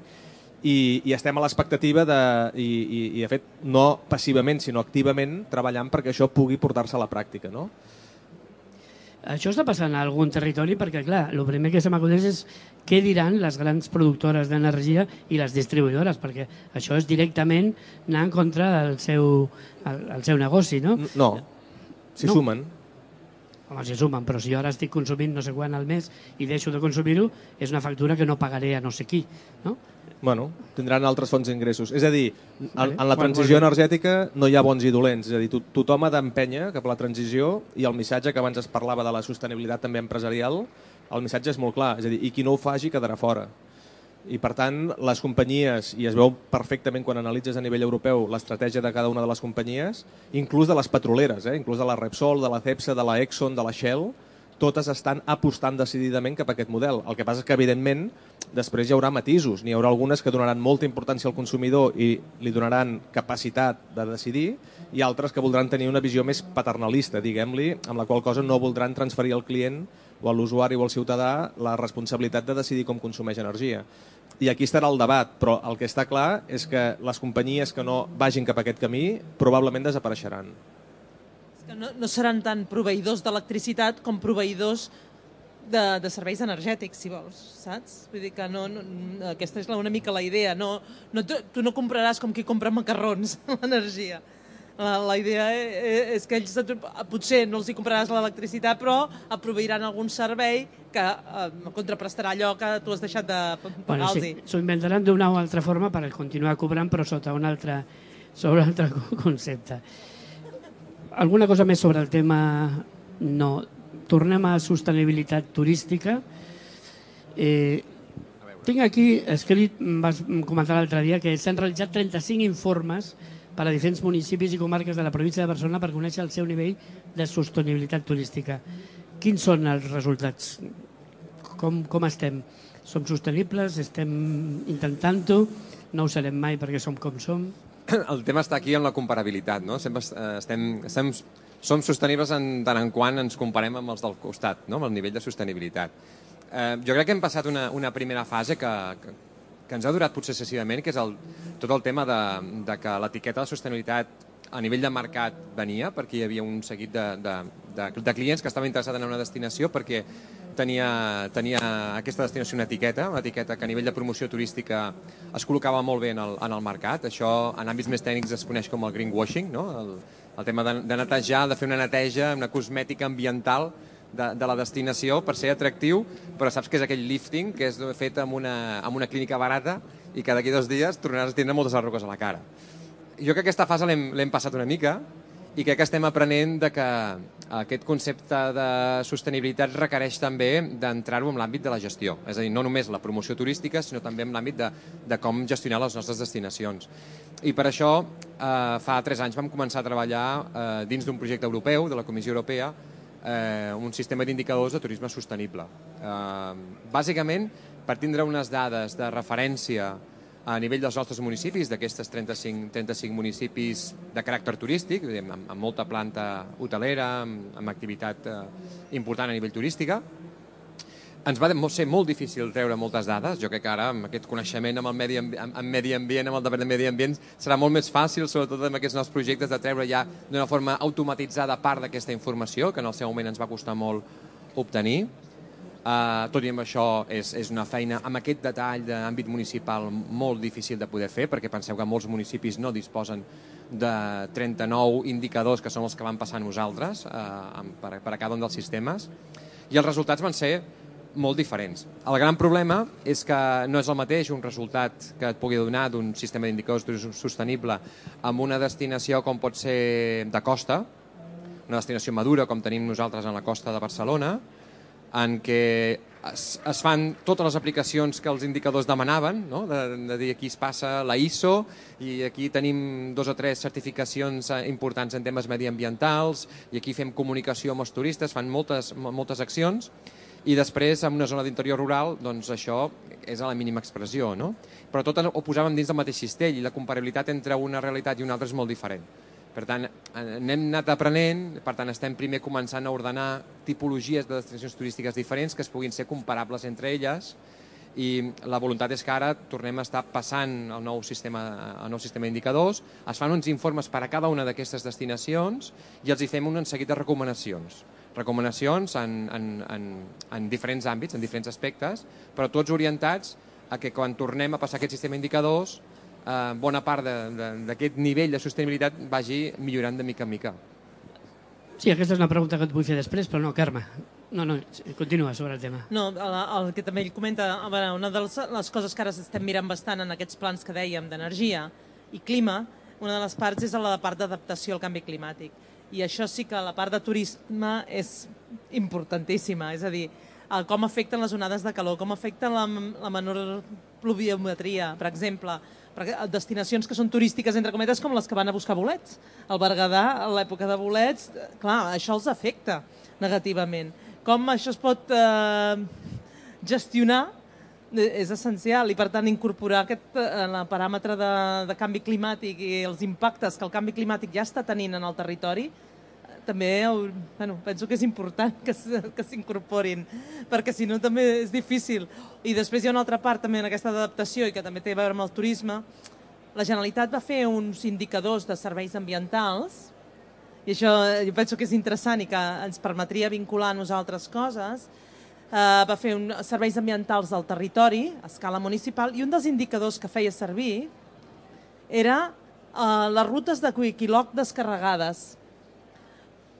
i, i estem a l'expectativa de, i, i, i de fet no passivament sinó activament treballant perquè això pugui portar-se a la pràctica. No? Això està passant a algun territori perquè, clar, el primer que se m'acudeix és què diran les grans productores d'energia i les distribuïdores, perquè això és directament anar en contra del seu, el, el seu negoci, no? No, s'hi no. sumen. Home, s'hi sumen, però si jo ara estic consumint no sé quan al mes i deixo de consumir-ho, és una factura que no pagaré a no sé qui, no? Bueno, tindran altres fonts d'ingressos. És a dir, en, en la transició energètica no hi ha bons i dolents, és a dir, to tothom ha d'empènyer cap a la transició i el missatge que abans es parlava de la sostenibilitat també empresarial, el missatge és molt clar, és a dir, i qui no ho faci quedarà fora. I per tant, les companyies, i es veu perfectament quan analitzes a nivell europeu l'estratègia de cada una de les companyies, inclús de les petroleres, eh? inclús de la Repsol, de la Cepsa, de la Exxon, de la Shell, totes estan apostant decididament cap a aquest model. El que passa és que, evidentment, després hi haurà matisos. N'hi haurà algunes que donaran molta importància al consumidor i li donaran capacitat de decidir i altres que voldran tenir una visió més paternalista, diguem-li, amb la qual cosa no voldran transferir al client o a l'usuari o al ciutadà la responsabilitat de decidir com consumeix energia. I aquí estarà el debat, però el que està clar és que les companyies que no vagin cap a aquest camí probablement desapareixeran no, no seran tant proveïdors d'electricitat com proveïdors de, de serveis energètics, si vols, saps? Vull dir que no, no, aquesta és una mica la idea. No, no, tu, tu no compraràs com qui compra macarrons *laughs* l'energia. La, la idea e, e, és que ells potser no els hi compraràs l'electricitat, però aproveiran algun servei que eh, contraprestarà allò que tu has deixat de pagar-los. Bueno, sí, S'ho inventaran d'una o altra forma per continuar cobrant, però sota un altre, sobre un altre *laughs* concepte. Alguna cosa més sobre el tema? No. Tornem a sostenibilitat turística. Eh, tinc aquí escrit, vas comentar l'altre dia, que s'han realitzat 35 informes per a diferents municipis i comarques de la província de Barcelona per conèixer el seu nivell de sostenibilitat turística. Quins són els resultats? Com, com estem? Som sostenibles? Estem intentant-ho? No ho serem mai perquè som com som? *clears throat* el tema està aquí en la comparabilitat, no? Sempre eh, estem, estem, som sostenibles en tant en quant ens comparem amb els del costat, no? amb el nivell de sostenibilitat. Eh, jo crec que hem passat una, una primera fase que, que, que ens ha durat potser excessivament, que és el, tot el tema de, de que l'etiqueta de sostenibilitat a nivell de mercat venia, perquè hi havia un seguit de, de, de, de clients que estaven interessats en una destinació perquè tenia, tenia aquesta destinació una etiqueta, una etiqueta que a nivell de promoció turística es col·locava molt bé en el, en el mercat. Això en àmbits més tècnics es coneix com el greenwashing, no? el, el tema de, de netejar, de fer una neteja, una cosmètica ambiental de, de la destinació per ser atractiu, però saps que és aquell lifting que és fet amb una, amb una clínica barata i que d'aquí dos dies tornaràs a tindre moltes arrugues a la cara. Jo crec que aquesta fase l'hem passat una mica i crec que estem aprenent de que aquest concepte de sostenibilitat requereix també d'entrar-ho en l'àmbit de la gestió. És a dir, no només la promoció turística, sinó també en l'àmbit de, de com gestionar les nostres destinacions. I per això, eh, fa tres anys vam començar a treballar eh, dins d'un projecte europeu, de la Comissió Europea, eh, un sistema d'indicadors de turisme sostenible. Eh, bàsicament, per tindre unes dades de referència a nivell dels nostres municipis, d'aquestes 35, 35 municipis de caràcter turístic, amb, amb molta planta hotelera, amb, amb activitat eh, important a nivell turística, ens va ser molt difícil treure moltes dades. Jo crec que ara, amb aquest coneixement amb el medi, amb, amb medi ambient, amb el departament de medi ambient, serà molt més fàcil, sobretot amb aquests nous projectes, de treure ja d'una forma automatitzada part d'aquesta informació, que en el seu moment ens va costar molt obtenir. Uh, tot i amb això és, és una feina amb aquest detall d'àmbit municipal molt difícil de poder fer, perquè penseu que molts municipis no disposen de 39 indicadors que són els que van passar nosaltres uh, per, per a cada un dels sistemes, i els resultats van ser molt diferents. El gran problema és que no és el mateix un resultat que et pugui donar d'un sistema d'indicadors sostenible amb una destinació com pot ser de costa, una destinació madura com tenim nosaltres en la costa de Barcelona, en què es, es fan totes les aplicacions que els indicadors demanaven, no? de, de dir aquí es passa la ISO i aquí tenim dos o tres certificacions eh, importants en temes mediambientals i aquí fem comunicació amb els turistes, fan moltes, moltes accions i després en una zona d'interior rural doncs això és a la mínima expressió, no? Però tot ho posàvem dins del mateix cistell i la comparabilitat entre una realitat i una altra és molt diferent. Per tant, n'hem anat aprenent, per tant estem primer començant a ordenar tipologies de destinacions turístiques diferents que es puguin ser comparables entre elles i la voluntat és que ara tornem a estar passant el nou sistema, el nou sistema d'indicadors, es fan uns informes per a cada una d'aquestes destinacions i els hi fem un seguit de recomanacions. Recomanacions en, en, en, en diferents àmbits, en diferents aspectes, però tots orientats a que quan tornem a passar aquest sistema d'indicadors, eh, bona part d'aquest nivell de sostenibilitat vagi millorant de mica en mica. Sí, aquesta és una pregunta que et vull fer després, però no, Carme. No, no, continua sobre el tema. No, el, el que també ell comenta, a veure, una de les, les coses que ara estem mirant bastant en aquests plans que dèiem d'energia i clima, una de les parts és la part d'adaptació al canvi climàtic i això sí que la part de turisme és importantíssima, és a dir, com afecten les onades de calor, com afecta la, la menor pluviometria, per exemple, destinacions que són turístiques, entre cometes, com les que van a buscar bolets. El Berguedà, a l'època de bolets, clar, això els afecta negativament. Com això es pot eh, gestionar és essencial i per tant incorporar aquest eh, paràmetre de, de canvi climàtic i els impactes que el canvi climàtic ja està tenint en el territori eh, també bueno, penso que és important que, que s'incorporin perquè si no també és difícil. I després hi ha una altra part també en aquesta adaptació i que també té a veure amb el turisme. La Generalitat va fer uns indicadors de serveis ambientals i això jo penso que és interessant i que ens permetria vincular a nosaltres coses. Eh, va fer un, serveis ambientals del territori a escala municipal i un dels indicadors que feia servir era eh, les rutes de Quiquiloc descarregades.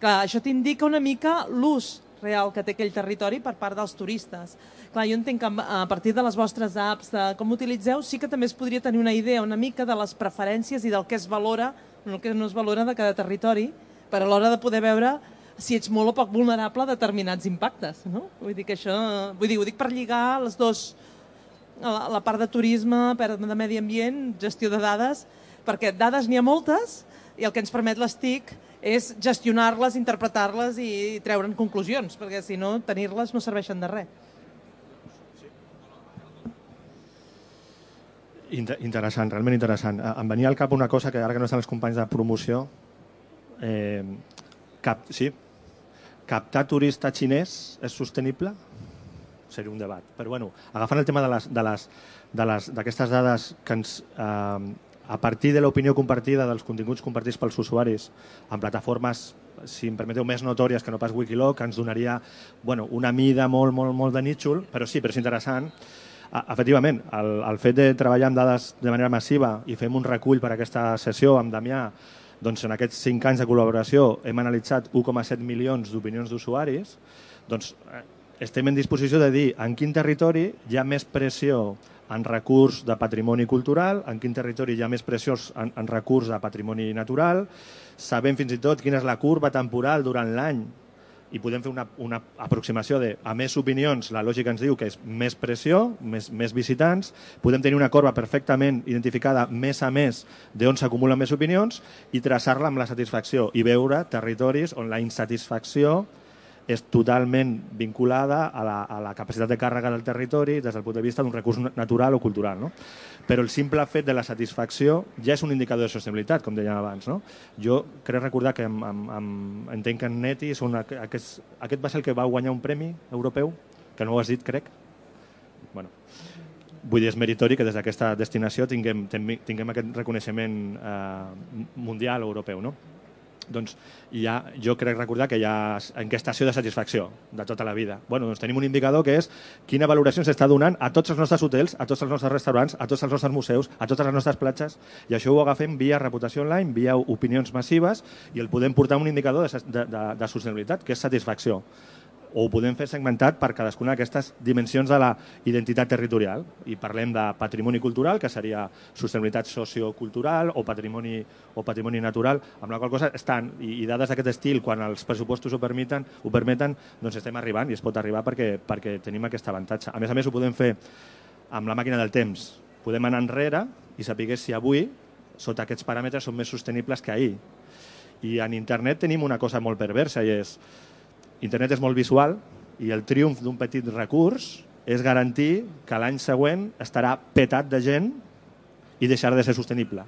Clar, això t'indica una mica l'ús real que té aquell territori per part dels turistes. Clar, jo entenc que a partir de les vostres apps, de com utilitzeu, sí que també es podria tenir una idea una mica de les preferències i del que es valora, el que no es valora de cada territori, per a l'hora de poder veure si ets molt o poc vulnerable a determinats impactes. No? Vull dir que això, vull dir, ho dic per lligar les dos, la, la part de turisme, de medi ambient, gestió de dades, perquè dades n'hi ha moltes i el que ens permet les TIC és gestionar-les, interpretar-les i treure'n conclusions, perquè si no, tenir-les no serveixen de res. Inter interessant, realment interessant. Em venia al cap una cosa que ara que no estan els companys de promoció, eh, cap, sí, captar turista xinès és sostenible? Seria un debat. Però bueno, agafant el tema de les, de les, de les, d'aquestes dades que ens, eh, a partir de l'opinió compartida dels continguts compartits pels usuaris en plataformes si em permeteu, més notòries que no pas Wikiloc, ens donaria bueno, una mida molt, molt, molt de nítxol, però sí, però és interessant. Efectivament, el, el fet de treballar amb dades de manera massiva i fem un recull per aquesta sessió amb Damià, doncs en aquests 5 anys de col·laboració hem analitzat 1,7 milions d'opinions d'usuaris, doncs eh, estem en disposició de dir en quin territori hi ha més pressió en recurs de patrimoni cultural, en quin territori hi ha més pressió en, en recurs de patrimoni natural, sabem fins i tot quina és la curva temporal durant l'any. I podem fer una, una aproximació de a més opinions, la lògica ens diu que és més pressió, més, més visitants, podem tenir una corba perfectament identificada mes a mes d'on s'acumulen més opinions i traçar-la amb la satisfacció i veure territoris on la insatisfacció és totalment vinculada a la, a la capacitat de càrrega del territori des del punt de vista d'un recurs natural o cultural. No? Però el simple fet de la satisfacció ja és un indicador de sostenibilitat, com dèiem abans. No? Jo crec recordar que amb, amb, amb, entenc que en Neti aqu aquest, aquest va ser el que va guanyar un premi europeu, que no ho has dit, crec. Bueno, vull dir, és meritori que des d'aquesta destinació tinguem, tinguem aquest reconeixement eh, mundial o europeu. No? Doncs ja, jo crec recordar que hi ha enquestació de satisfacció de tota la vida. Bueno, doncs tenim un indicador que és quina valoració s'està donant a tots els nostres hotels, a tots els nostres restaurants, a tots els nostres museus, a totes les nostres platges, i això ho agafem via reputació online, via opinions massives, i el podem portar a un indicador de, de, de, de sostenibilitat, que és satisfacció o ho podem fer segmentat per cadascuna d'aquestes dimensions de la identitat territorial. I parlem de patrimoni cultural, que seria sostenibilitat sociocultural o patrimoni, o patrimoni natural, amb la qual cosa estan, i, i dades d'aquest estil, quan els pressupostos ho permeten, ho permeten, doncs estem arribant i es pot arribar perquè, perquè tenim aquest avantatge. A més a més, ho podem fer amb la màquina del temps. Podem anar enrere i saber si avui, sota aquests paràmetres, són més sostenibles que ahir. I en internet tenim una cosa molt perversa i és Internet és molt visual i el triomf d'un petit recurs és garantir que l'any següent estarà petat de gent i deixarà de ser sostenible.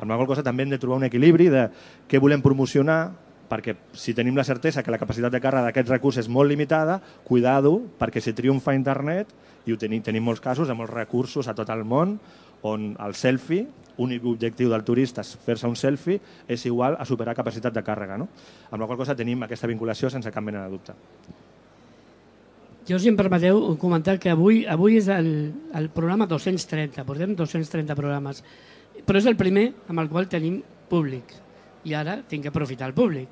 Amb la qual cosa també hem de trobar un equilibri de què volem promocionar, perquè si tenim la certesa que la capacitat de càrrega d'aquest recurs és molt limitada, cuidado, perquè si triomfa internet, i ho tenim, tenim molts casos de molts recursos a tot el món, on el selfie, únic objectiu del turista és fer-se un selfie, és igual a superar capacitat de càrrega. No? Amb la qual cosa tenim aquesta vinculació sense cap mena de dubte. Jo, si em permeteu, comentar que avui avui és el, el programa 230, portem 230 programes, però és el primer amb el qual tenim públic i ara tinc que aprofitar el públic.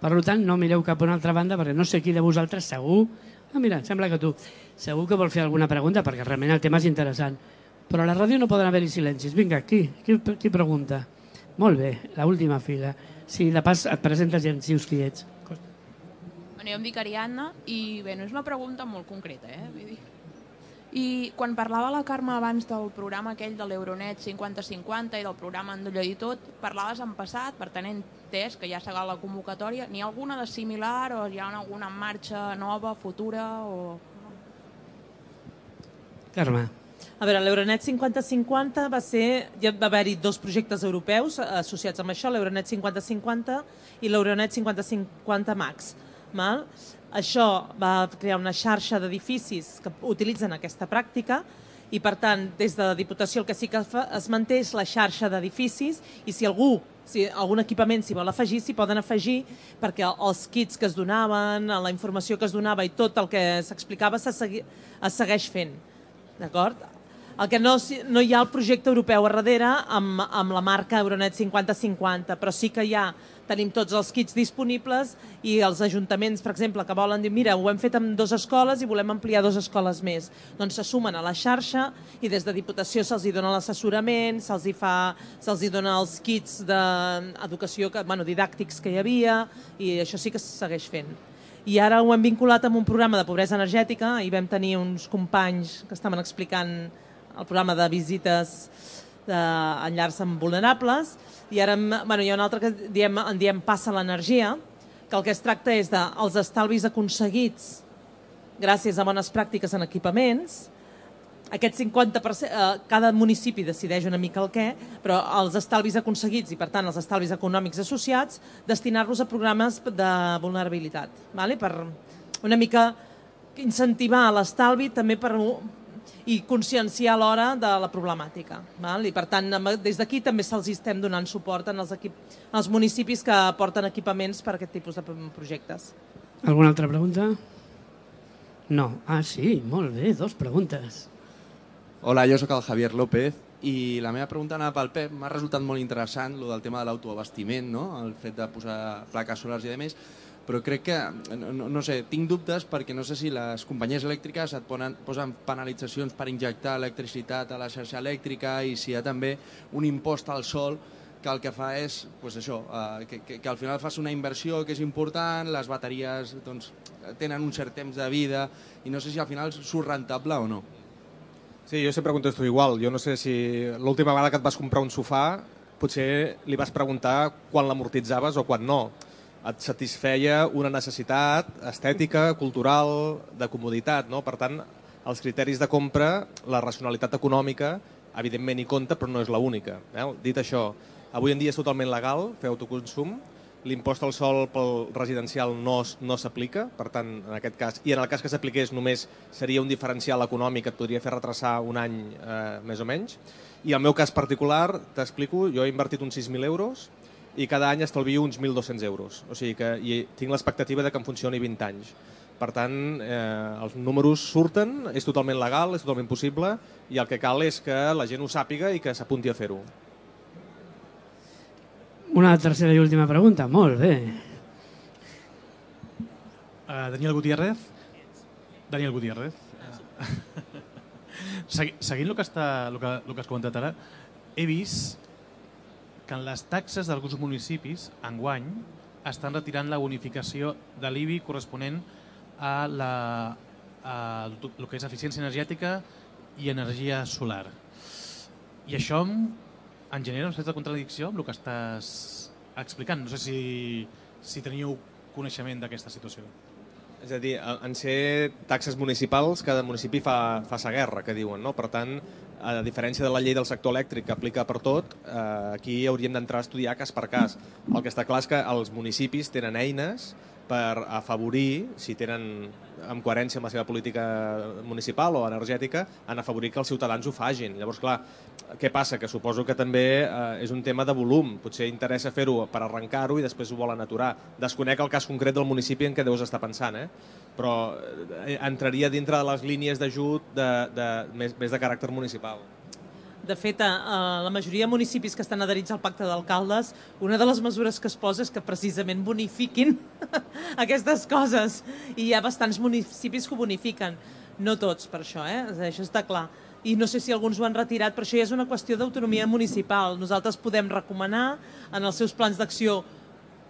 Per tant, no mireu cap a una altra banda perquè no sé qui de vosaltres segur... Ah, mira, sembla que tu. Segur que vol fer alguna pregunta perquè realment el tema és interessant. Però a la ràdio no poden haver-hi silencis. Vinga, qui? qui? Qui pregunta? Molt bé, la última fila. Si de pas et presentes i ens dius qui ets. Bueno, jo em dic Ariadna i bé, no és una pregunta molt concreta, eh? Vull dir. I quan parlava la Carme abans del programa aquell de l'Euronet 50-50 i del programa Endolló i tot, parlaves en passat, per tant entès que ja s'ha la convocatòria. N'hi ha alguna de similar o hi ha alguna en marxa nova, futura? O... Carme. A veure, l'Euronet 50-50 va ser... Ja va haver-hi dos projectes europeus associats amb això, l'Euronet 50-50 i l'Euronet 50-50 Max. Mal? Això va crear una xarxa d'edificis que utilitzen aquesta pràctica i, per tant, des de la Diputació el que sí que es manté és la xarxa d'edificis i si algú, si algun equipament s'hi vol afegir, s'hi poden afegir perquè els kits que es donaven, la informació que es donava i tot el que s'explicava es segueix fent. D'acord? El que no, no hi ha el projecte europeu a darrere amb, amb la marca Euronet 50-50, però sí que hi ha, tenim tots els kits disponibles i els ajuntaments, per exemple, que volen dir mira, ho hem fet amb dues escoles i volem ampliar dues escoles més. Doncs se sumen a la xarxa i des de Diputació se'ls dona l'assessorament, se'ls fa, se'ls dona els kits d'educació, bueno, didàctics que hi havia i això sí que se segueix fent i ara ho hem vinculat amb un programa de pobresa energètica i vam tenir uns companys que estaven explicant el programa de visites de, en llars vulnerables. I ara bueno, hi ha un altre que diem, en diem passa l'energia que el que es tracta és dels de, estalvis aconseguits gràcies a bones pràctiques en equipaments aquest 50%, eh, cada municipi decideix una mica el què, però els estalvis aconseguits i, per tant, els estalvis econòmics associats, destinar-los a programes de vulnerabilitat, vale? per una mica incentivar l'estalvi també per i conscienciar l'hora de la problemàtica. Val? I per tant, des d'aquí també se'ls estem donant suport en els, equip, en els municipis que porten equipaments per a aquest tipus de projectes. Alguna altra pregunta? No. Ah, sí, molt bé, dos preguntes. Hola, jo sóc el Javier López i la meva pregunta anava pel Pep. M'ha resultat molt interessant lo del tema de l'autoabastiment, no? el fet de posar plaques solars i demés, però crec que, no, no sé, tinc dubtes perquè no sé si les companyies elèctriques et ponen, posen penalitzacions per injectar electricitat a la xarxa elèctrica i si hi ha també un impost al sol que el que fa és pues això, eh, que, que, que al final fas una inversió que és important, les bateries doncs, tenen un cert temps de vida i no sé si al final surt rentable o no. Sí, jo sempre contesto igual. Jo no sé si l'última vegada que et vas comprar un sofà potser li vas preguntar quan l'amortitzaves o quan no. Et satisfeia una necessitat estètica, cultural, de comoditat. No? Per tant, els criteris de compra, la racionalitat econòmica, evidentment hi compta, però no és l'única. Eh? Dit això, avui en dia és totalment legal fer autoconsum, l'impost al sol pel residencial no, no s'aplica, per tant, en aquest cas, i en el cas que s'apliqués només seria un diferencial econòmic que et podria fer retrasar un any eh, més o menys. I el meu cas particular, t'explico, jo he invertit uns 6.000 euros i cada any estalvio uns 1.200 euros. O sigui que i tinc l'expectativa de que em funcioni 20 anys. Per tant, eh, els números surten, és totalment legal, és totalment possible, i el que cal és que la gent ho sàpiga i que s'apunti a fer-ho. Una tercera i última pregunta, molt bé. Uh, Daniel Gutiérrez. Daniel Gutiérrez. *laughs* Uh, seguint el que, està, el, que, el que has comentat ara, he vist que en les taxes d'alguns municipis, enguany, estan retirant la bonificació de l'IBI corresponent a, la, a el que és eficiència energètica i energia solar. I això en genera una certa contradicció amb el que estàs explicant. No sé si, si teniu coneixement d'aquesta situació. És a dir, en ser taxes municipals, cada municipi fa, fa sa guerra, que diuen. No? Per tant, a diferència de la llei del sector elèctric que aplica per tot, eh, aquí hauríem d'entrar a estudiar cas per cas. El que està clar és que els municipis tenen eines per afavorir, si tenen en coherència amb la seva política municipal o energètica, en afavorir que els ciutadans ho fagin. Llavors, clar, què passa? Que suposo que també eh, és un tema de volum. Potser interessa fer-ho per arrencar-ho i després ho volen aturar. Desconec el cas concret del municipi en què deus estar pensant, eh? però eh, entraria dintre de les línies d'ajut de, de, més, més de caràcter municipal. De fet, a la majoria de municipis que estan adherits al pacte d'alcaldes, una de les mesures que es posa és que precisament bonifiquin *laughs* aquestes coses. I hi ha bastants municipis que ho bonifiquen. No tots, per això, eh? Això està clar. I no sé si alguns ho han retirat, però això ja és una qüestió d'autonomia municipal. Nosaltres podem recomanar en els seus plans d'acció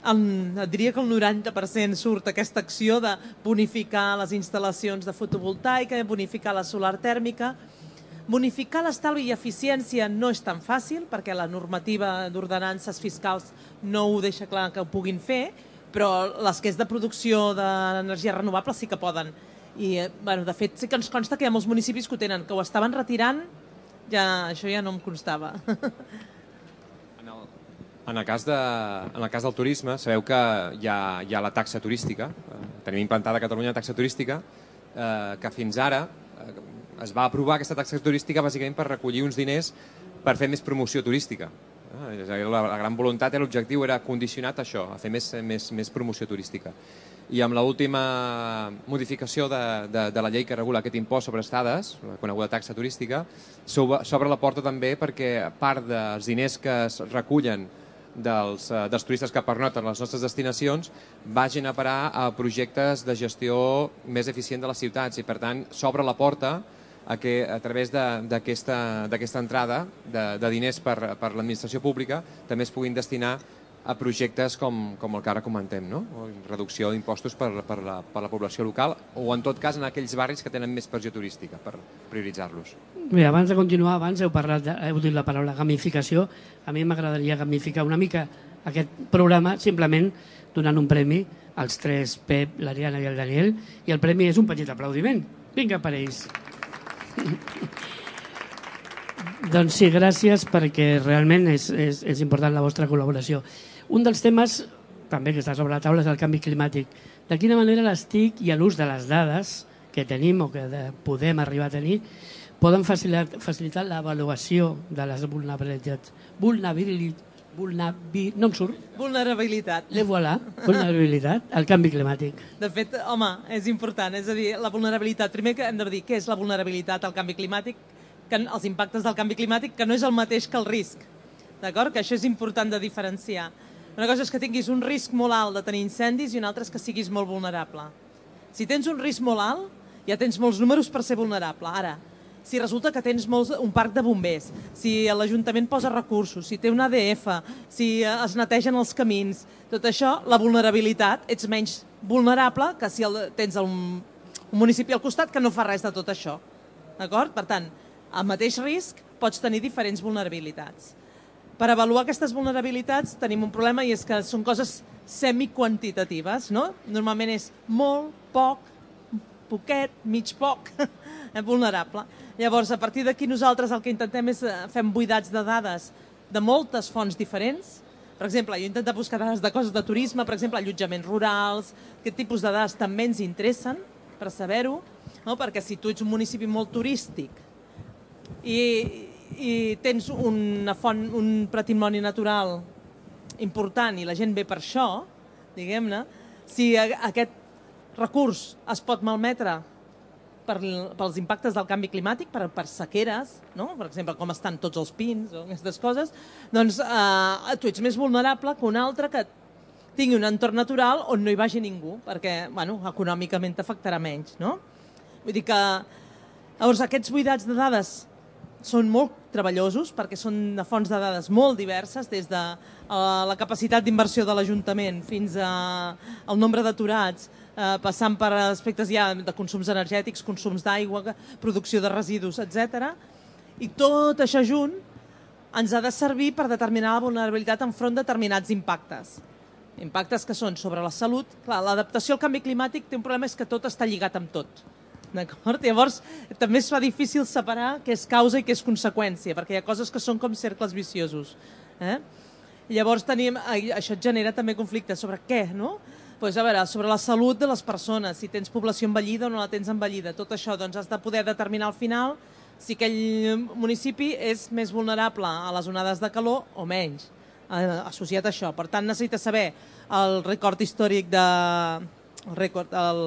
el, diria que el 90% surt aquesta acció de bonificar les instal·lacions de fotovoltaica, bonificar la solar tèrmica, Bonificar l'estalvi i eficiència no és tan fàcil perquè la normativa d'ordenances fiscals no ho deixa clar que ho puguin fer, però les que és de producció d'energia renovable sí que poden. I, eh, bueno, de fet, sí que ens consta que hi ha molts municipis que ho tenen, que ho estaven retirant, ja, això ja no em constava. *laughs* En el, en el, cas, de, en el cas del turisme, sabeu que hi ha, hi ha la taxa turística, eh, tenim implantada a Catalunya la taxa turística, eh, que fins ara es va aprovar aquesta taxa turística bàsicament per recollir uns diners per fer més promoció turística. Ah, la, la gran voluntat i l'objectiu era condicionat a això, a fer més, més, més promoció turística. I amb l'última modificació de, de, de la llei que regula aquest impost sobre estades, la coneguda taxa turística, s'obre la porta també perquè part dels diners que es recullen dels, eh, dels turistes que pernoten les nostres destinacions vagin a parar a projectes de gestió més eficient de les ciutats i per tant s'obre la porta a que a través d'aquesta entrada de, de diners per, per l'administració pública també es puguin destinar a projectes com, com el que ara comentem, no? Reducció d'impostos per, per, la, per la població local o, en tot cas, en aquells barris que tenen més pressió turística per prioritzar-los. Bé, abans de continuar, abans heu, parlat de, heu dit la paraula gamificació. A mi m'agradaria gamificar una mica aquest programa simplement donant un premi als tres, Pep, l'Ariana i el Daniel, i el premi és un petit aplaudiment. Vinga per ells. Doncs sí, gràcies perquè realment és, és, és important la vostra col·laboració. Un dels temes també que està sobre la taula és el canvi climàtic. De quina manera les TIC i l'ús de les dades que tenim o que de, podem arribar a tenir poden facilitar, facilitar l'avaluació de les vulnerabilitats. Vulnerabilitat, vulnerabil, no em surt. Vulnerabilitat. Le voilà, vulnerabilitat, el canvi climàtic. De fet, home, és important. És a dir, la vulnerabilitat. Primer que hem de dir què és la vulnerabilitat al canvi climàtic, que els impactes del canvi climàtic, que no és el mateix que el risc. D'acord? Que això és important de diferenciar. Una cosa és que tinguis un risc molt alt de tenir incendis i una altra és que siguis molt vulnerable. Si tens un risc molt alt, ja tens molts números per ser vulnerable. Ara, si resulta que tens molts, un parc de bombers, si l'Ajuntament posa recursos, si té un ADF, si eh, es netegen els camins, tot això, la vulnerabilitat, ets menys vulnerable que si el, tens un, un municipi al costat que no fa res de tot això. D'acord? Per tant, al mateix risc pots tenir diferents vulnerabilitats. Per avaluar aquestes vulnerabilitats tenim un problema i és que són coses semiquantitatives, no? Normalment és molt, poc, poquet, mig poc, *laughs* vulnerable. Llavors, a partir d'aquí nosaltres el que intentem és eh, fem buidats de dades de moltes fonts diferents. Per exemple, jo intento buscar dades de coses de turisme, per exemple, allotjaments rurals, aquest tipus de dades també ens interessen per saber-ho, no? perquè si tu ets un municipi molt turístic i, i tens una font, un patrimoni natural important i la gent ve per això, diguem-ne, si aquest recurs es pot malmetre per, pels impactes del canvi climàtic, per, per sequeres, no? per exemple, com estan tots els pins o aquestes coses, doncs eh, tu ets més vulnerable que un altre que tingui un entorn natural on no hi vagi ningú, perquè bueno, econòmicament t'afectarà menys. No? Vull dir que llavors, aquests buidats de dades són molt treballosos perquè són de fonts de dades molt diverses, des de uh, la capacitat d'inversió de l'Ajuntament fins al nombre d'aturats, uh, passant per aspectes ja de consums energètics, consums d'aigua, producció de residus, etc. I tot això junt ens ha de servir per determinar la vulnerabilitat enfront de determinats impactes. Impactes que són sobre la salut. L'adaptació al canvi climàtic té un problema és que tot està lligat amb tot. D'acord? Llavors, també es fa difícil separar què és causa i què és conseqüència, perquè hi ha coses que són com cercles viciosos. Eh? Llavors, tenim, això genera també conflictes sobre què, no? Pues, a veure, sobre la salut de les persones, si tens població envellida o no la tens envellida, tot això doncs, has de poder determinar al final si aquell municipi és més vulnerable a les onades de calor o menys, eh, associat a això. Per tant, necessites saber el record històric de... El record, el,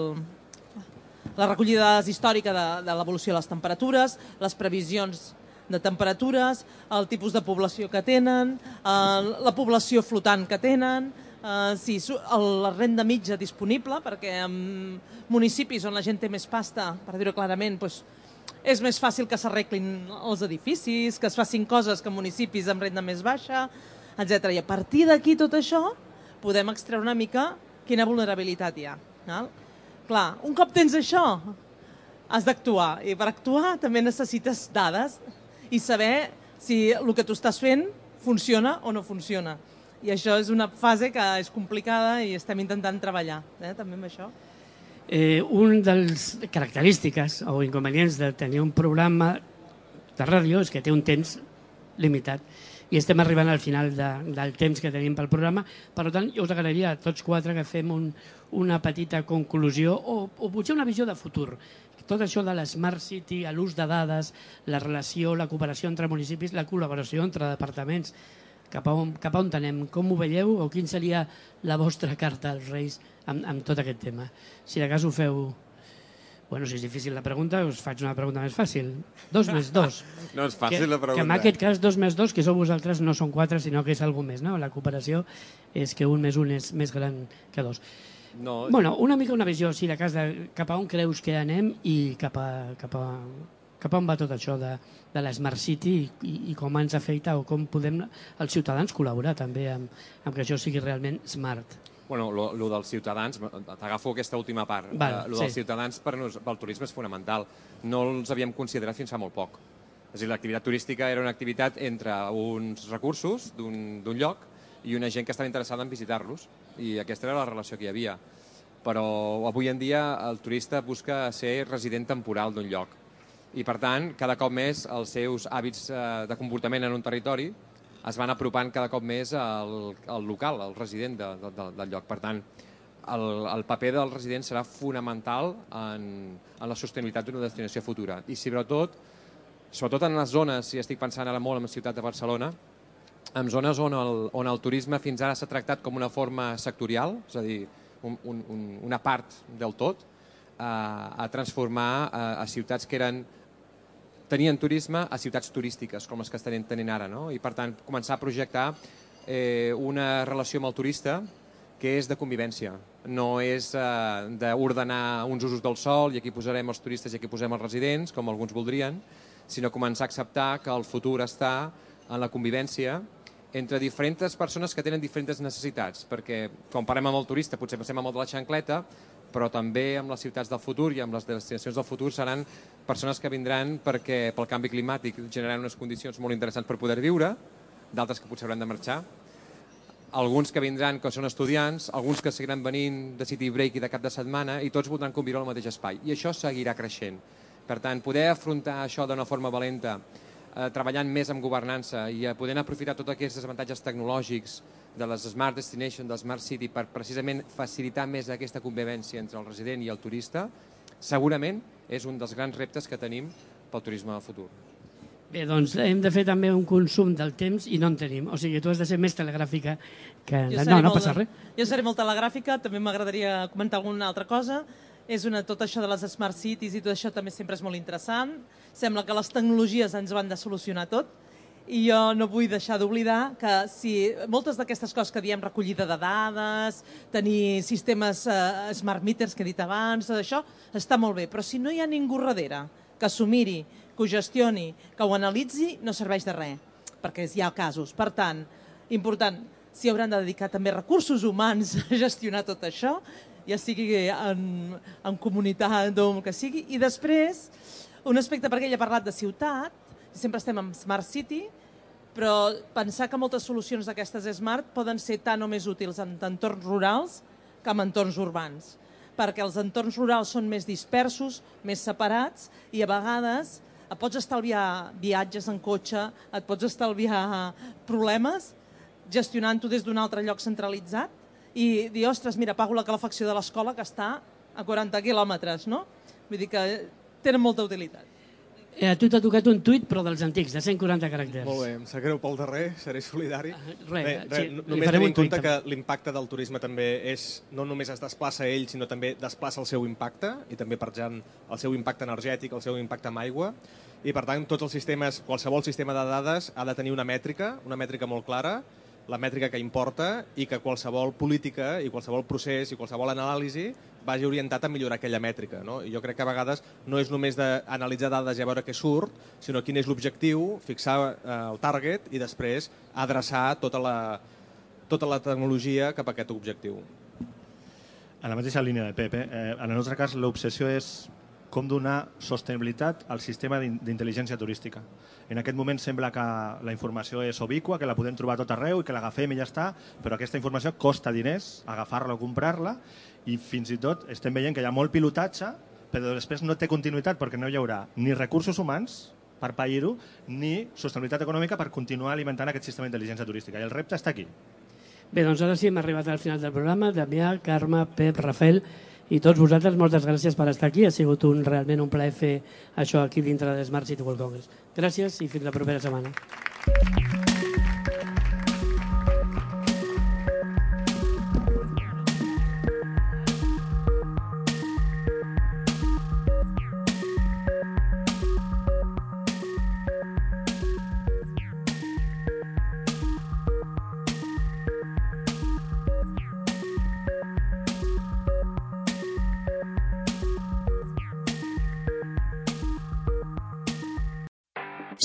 la recollida de dades històrica de, de l'evolució de les temperatures, les previsions de temperatures, el tipus de població que tenen, eh, la població flotant que tenen, eh, sí, el, la renda mitja disponible, perquè en municipis on la gent té més pasta, per dir-ho clarament, doncs, és més fàcil que s'arreglin els edificis, que es facin coses que en municipis amb renda més baixa, etc. I a partir d'aquí tot això podem extreure una mica quina vulnerabilitat hi ha. Val? Clar, un cop tens això, has d'actuar. I per actuar també necessites dades i saber si el que tu estàs fent funciona o no funciona. I això és una fase que és complicada i estem intentant treballar eh, també amb això. Eh, un dels característiques o inconvenients de tenir un programa de ràdio és que té un temps limitat i estem arribant al final de, del temps que tenim pel programa. Per tant, jo us agradaria a tots quatre que fem un, una petita conclusió o, o potser una visió de futur. Tot això de l'Smart City, l'ús de dades, la relació, la cooperació entre municipis, la col·laboració entre departaments, cap a on, cap a on anem? Com ho veieu o quin seria la vostra carta als Reis amb, amb tot aquest tema? Si de cas ho feu Bueno, si és difícil la pregunta, us faig una pregunta més fàcil. Dos més dos. *laughs* No és fàcil que, la pregunta. Que en aquest cas, dos més dos, que sou vosaltres, no són quatre, sinó que és algú més. No? La cooperació és que un més un és més gran que dos. No. Bueno, una mica una visió, si de cas, de cap a on creus que anem i cap a, cap a, cap on va tot això de, de la Smart City i, i, i com ens afecta o com podem els ciutadans col·laborar també amb, amb que això sigui realment smart. Bueno, lo, lo dels ciutadans, t'agafo aquesta última part. Val, uh, lo sí. dels ciutadans per nos, pel turisme és fonamental. No els havíem considerat fins fa molt poc. És a dir, l'activitat turística era una activitat entre uns recursos d'un lloc i una gent que estava interessada en visitar-los. I aquesta era la relació que hi havia. Però avui en dia el turista busca ser resident temporal d'un lloc. I per tant cada cop més els seus hàbits eh, de comportament en un territori es van apropant cada cop més al, al local, al resident de, de, de, del lloc. Per tant, el, el paper del resident serà fonamental en, en la sostenibilitat d'una destinació futura. I sobretot, sobretot en les zones, si estic pensant ara molt en la ciutat de Barcelona, en zones on el, on el turisme fins ara s'ha tractat com una forma sectorial, és a dir, un, un, una part del tot, a, a transformar a, a ciutats que eren tenien turisme a ciutats turístiques, com les que estan tenint ara, no? i per tant començar a projectar eh, una relació amb el turista que és de convivència, no és eh, d'ordenar uns usos del sol i aquí posarem els turistes i aquí posem els residents, com alguns voldrien, sinó començar a acceptar que el futur està en la convivència entre diferents persones que tenen diferents necessitats, perquè quan parlem amb el turista potser passem amb el de la xancleta, però també amb les ciutats del futur i amb les destinacions del futur seran persones que vindran perquè pel canvi climàtic generaran unes condicions molt interessants per poder viure, d'altres que potser hauran de marxar, alguns que vindran que són estudiants, alguns que seguiran venint de city break i de cap de setmana i tots voldran conviure al mateix espai. I això seguirà creixent. Per tant, poder afrontar això d'una forma valenta, eh, treballant més amb governança i eh, podent aprofitar tots aquests avantatges tecnològics de les Smart Destination, del Smart City, per precisament facilitar més aquesta convivència entre el resident i el turista, segurament és un dels grans reptes que tenim pel turisme del futur. Bé, doncs hem de fer també un consum del temps i no en tenim. O sigui, tu has de ser més telegràfica que... Jo No, no passa res. Jo seré molt telegràfica, també m'agradaria comentar alguna altra cosa. És una, tot això de les smart cities i tot això també sempre és molt interessant. Sembla que les tecnologies ens han de solucionar tot i jo no vull deixar d'oblidar que si moltes d'aquestes coses que diem recollida de dades, tenir sistemes uh, smart meters que he dit abans, tot això està molt bé, però si no hi ha ningú darrere que s'ho miri, que ho gestioni, que ho analitzi, no serveix de res, perquè hi ha casos. Per tant, important, s'hi hauran de dedicar també recursos humans a gestionar tot això, ja sigui en, en comunitat o el que sigui, i després, un aspecte, perquè ell ha parlat de ciutat, sempre estem en Smart City, però pensar que moltes solucions d'aquestes Smart poden ser tan o més útils en entorns rurals que en entorns urbans, perquè els entorns rurals són més dispersos, més separats, i a vegades et pots estalviar viatges en cotxe, et pots estalviar problemes gestionant-ho des d'un altre lloc centralitzat i dir, ostres, mira, pago la calefacció de l'escola que està a 40 quilòmetres, no? Vull dir que tenen molta utilitat. Eh, a tu t'ha tocat un tuit, però dels antics, de 140 caràcters. Molt bé, em sap greu pel darrer, *laughs* seré solidari. res, bé, sí, res, li només un en compte tuit, que l'impacte del turisme també és, no només es desplaça ell, sinó també desplaça el seu impacte, i també per tant el seu impacte energètic, el seu impacte amb aigua, i per tant tots els sistemes, qualsevol sistema de dades ha de tenir una mètrica, una mètrica molt clara, la mètrica que importa i que qualsevol política i qualsevol procés i qualsevol anàlisi vagi orientat a millorar aquella mètrica. No? I jo crec que a vegades no és només d'analitzar dades i a veure què surt, sinó quin és l'objectiu, fixar eh, el target i després adreçar tota la, tota la tecnologia cap a aquest objectiu. En la mateixa línia de Pepe, eh, en el nostre cas l'obsessió és com donar sostenibilitat al sistema d'in- d'intel·ligència turística. En aquest moment sembla que la informació és ubicua, que la podem trobar tot arreu i que l'agafem i ja està, però aquesta informació costa diners, agafar-la o comprar-la, i fins i tot estem veient que hi ha molt pilotatge, però després no té continuïtat perquè no hi haurà ni recursos humans per pair-ho, ni sostenibilitat econòmica per continuar alimentant aquest sistema d'intel·ligència turística. I el repte està aquí. Bé, doncs ara sí, hem arribat al final del programa. Damià, Carme, Pep, Rafael i tots vosaltres, moltes gràcies per estar aquí. Ha sigut un, realment un plaer fer això aquí dintre de Smart City World Congress. Gràcies i fins la propera setmana.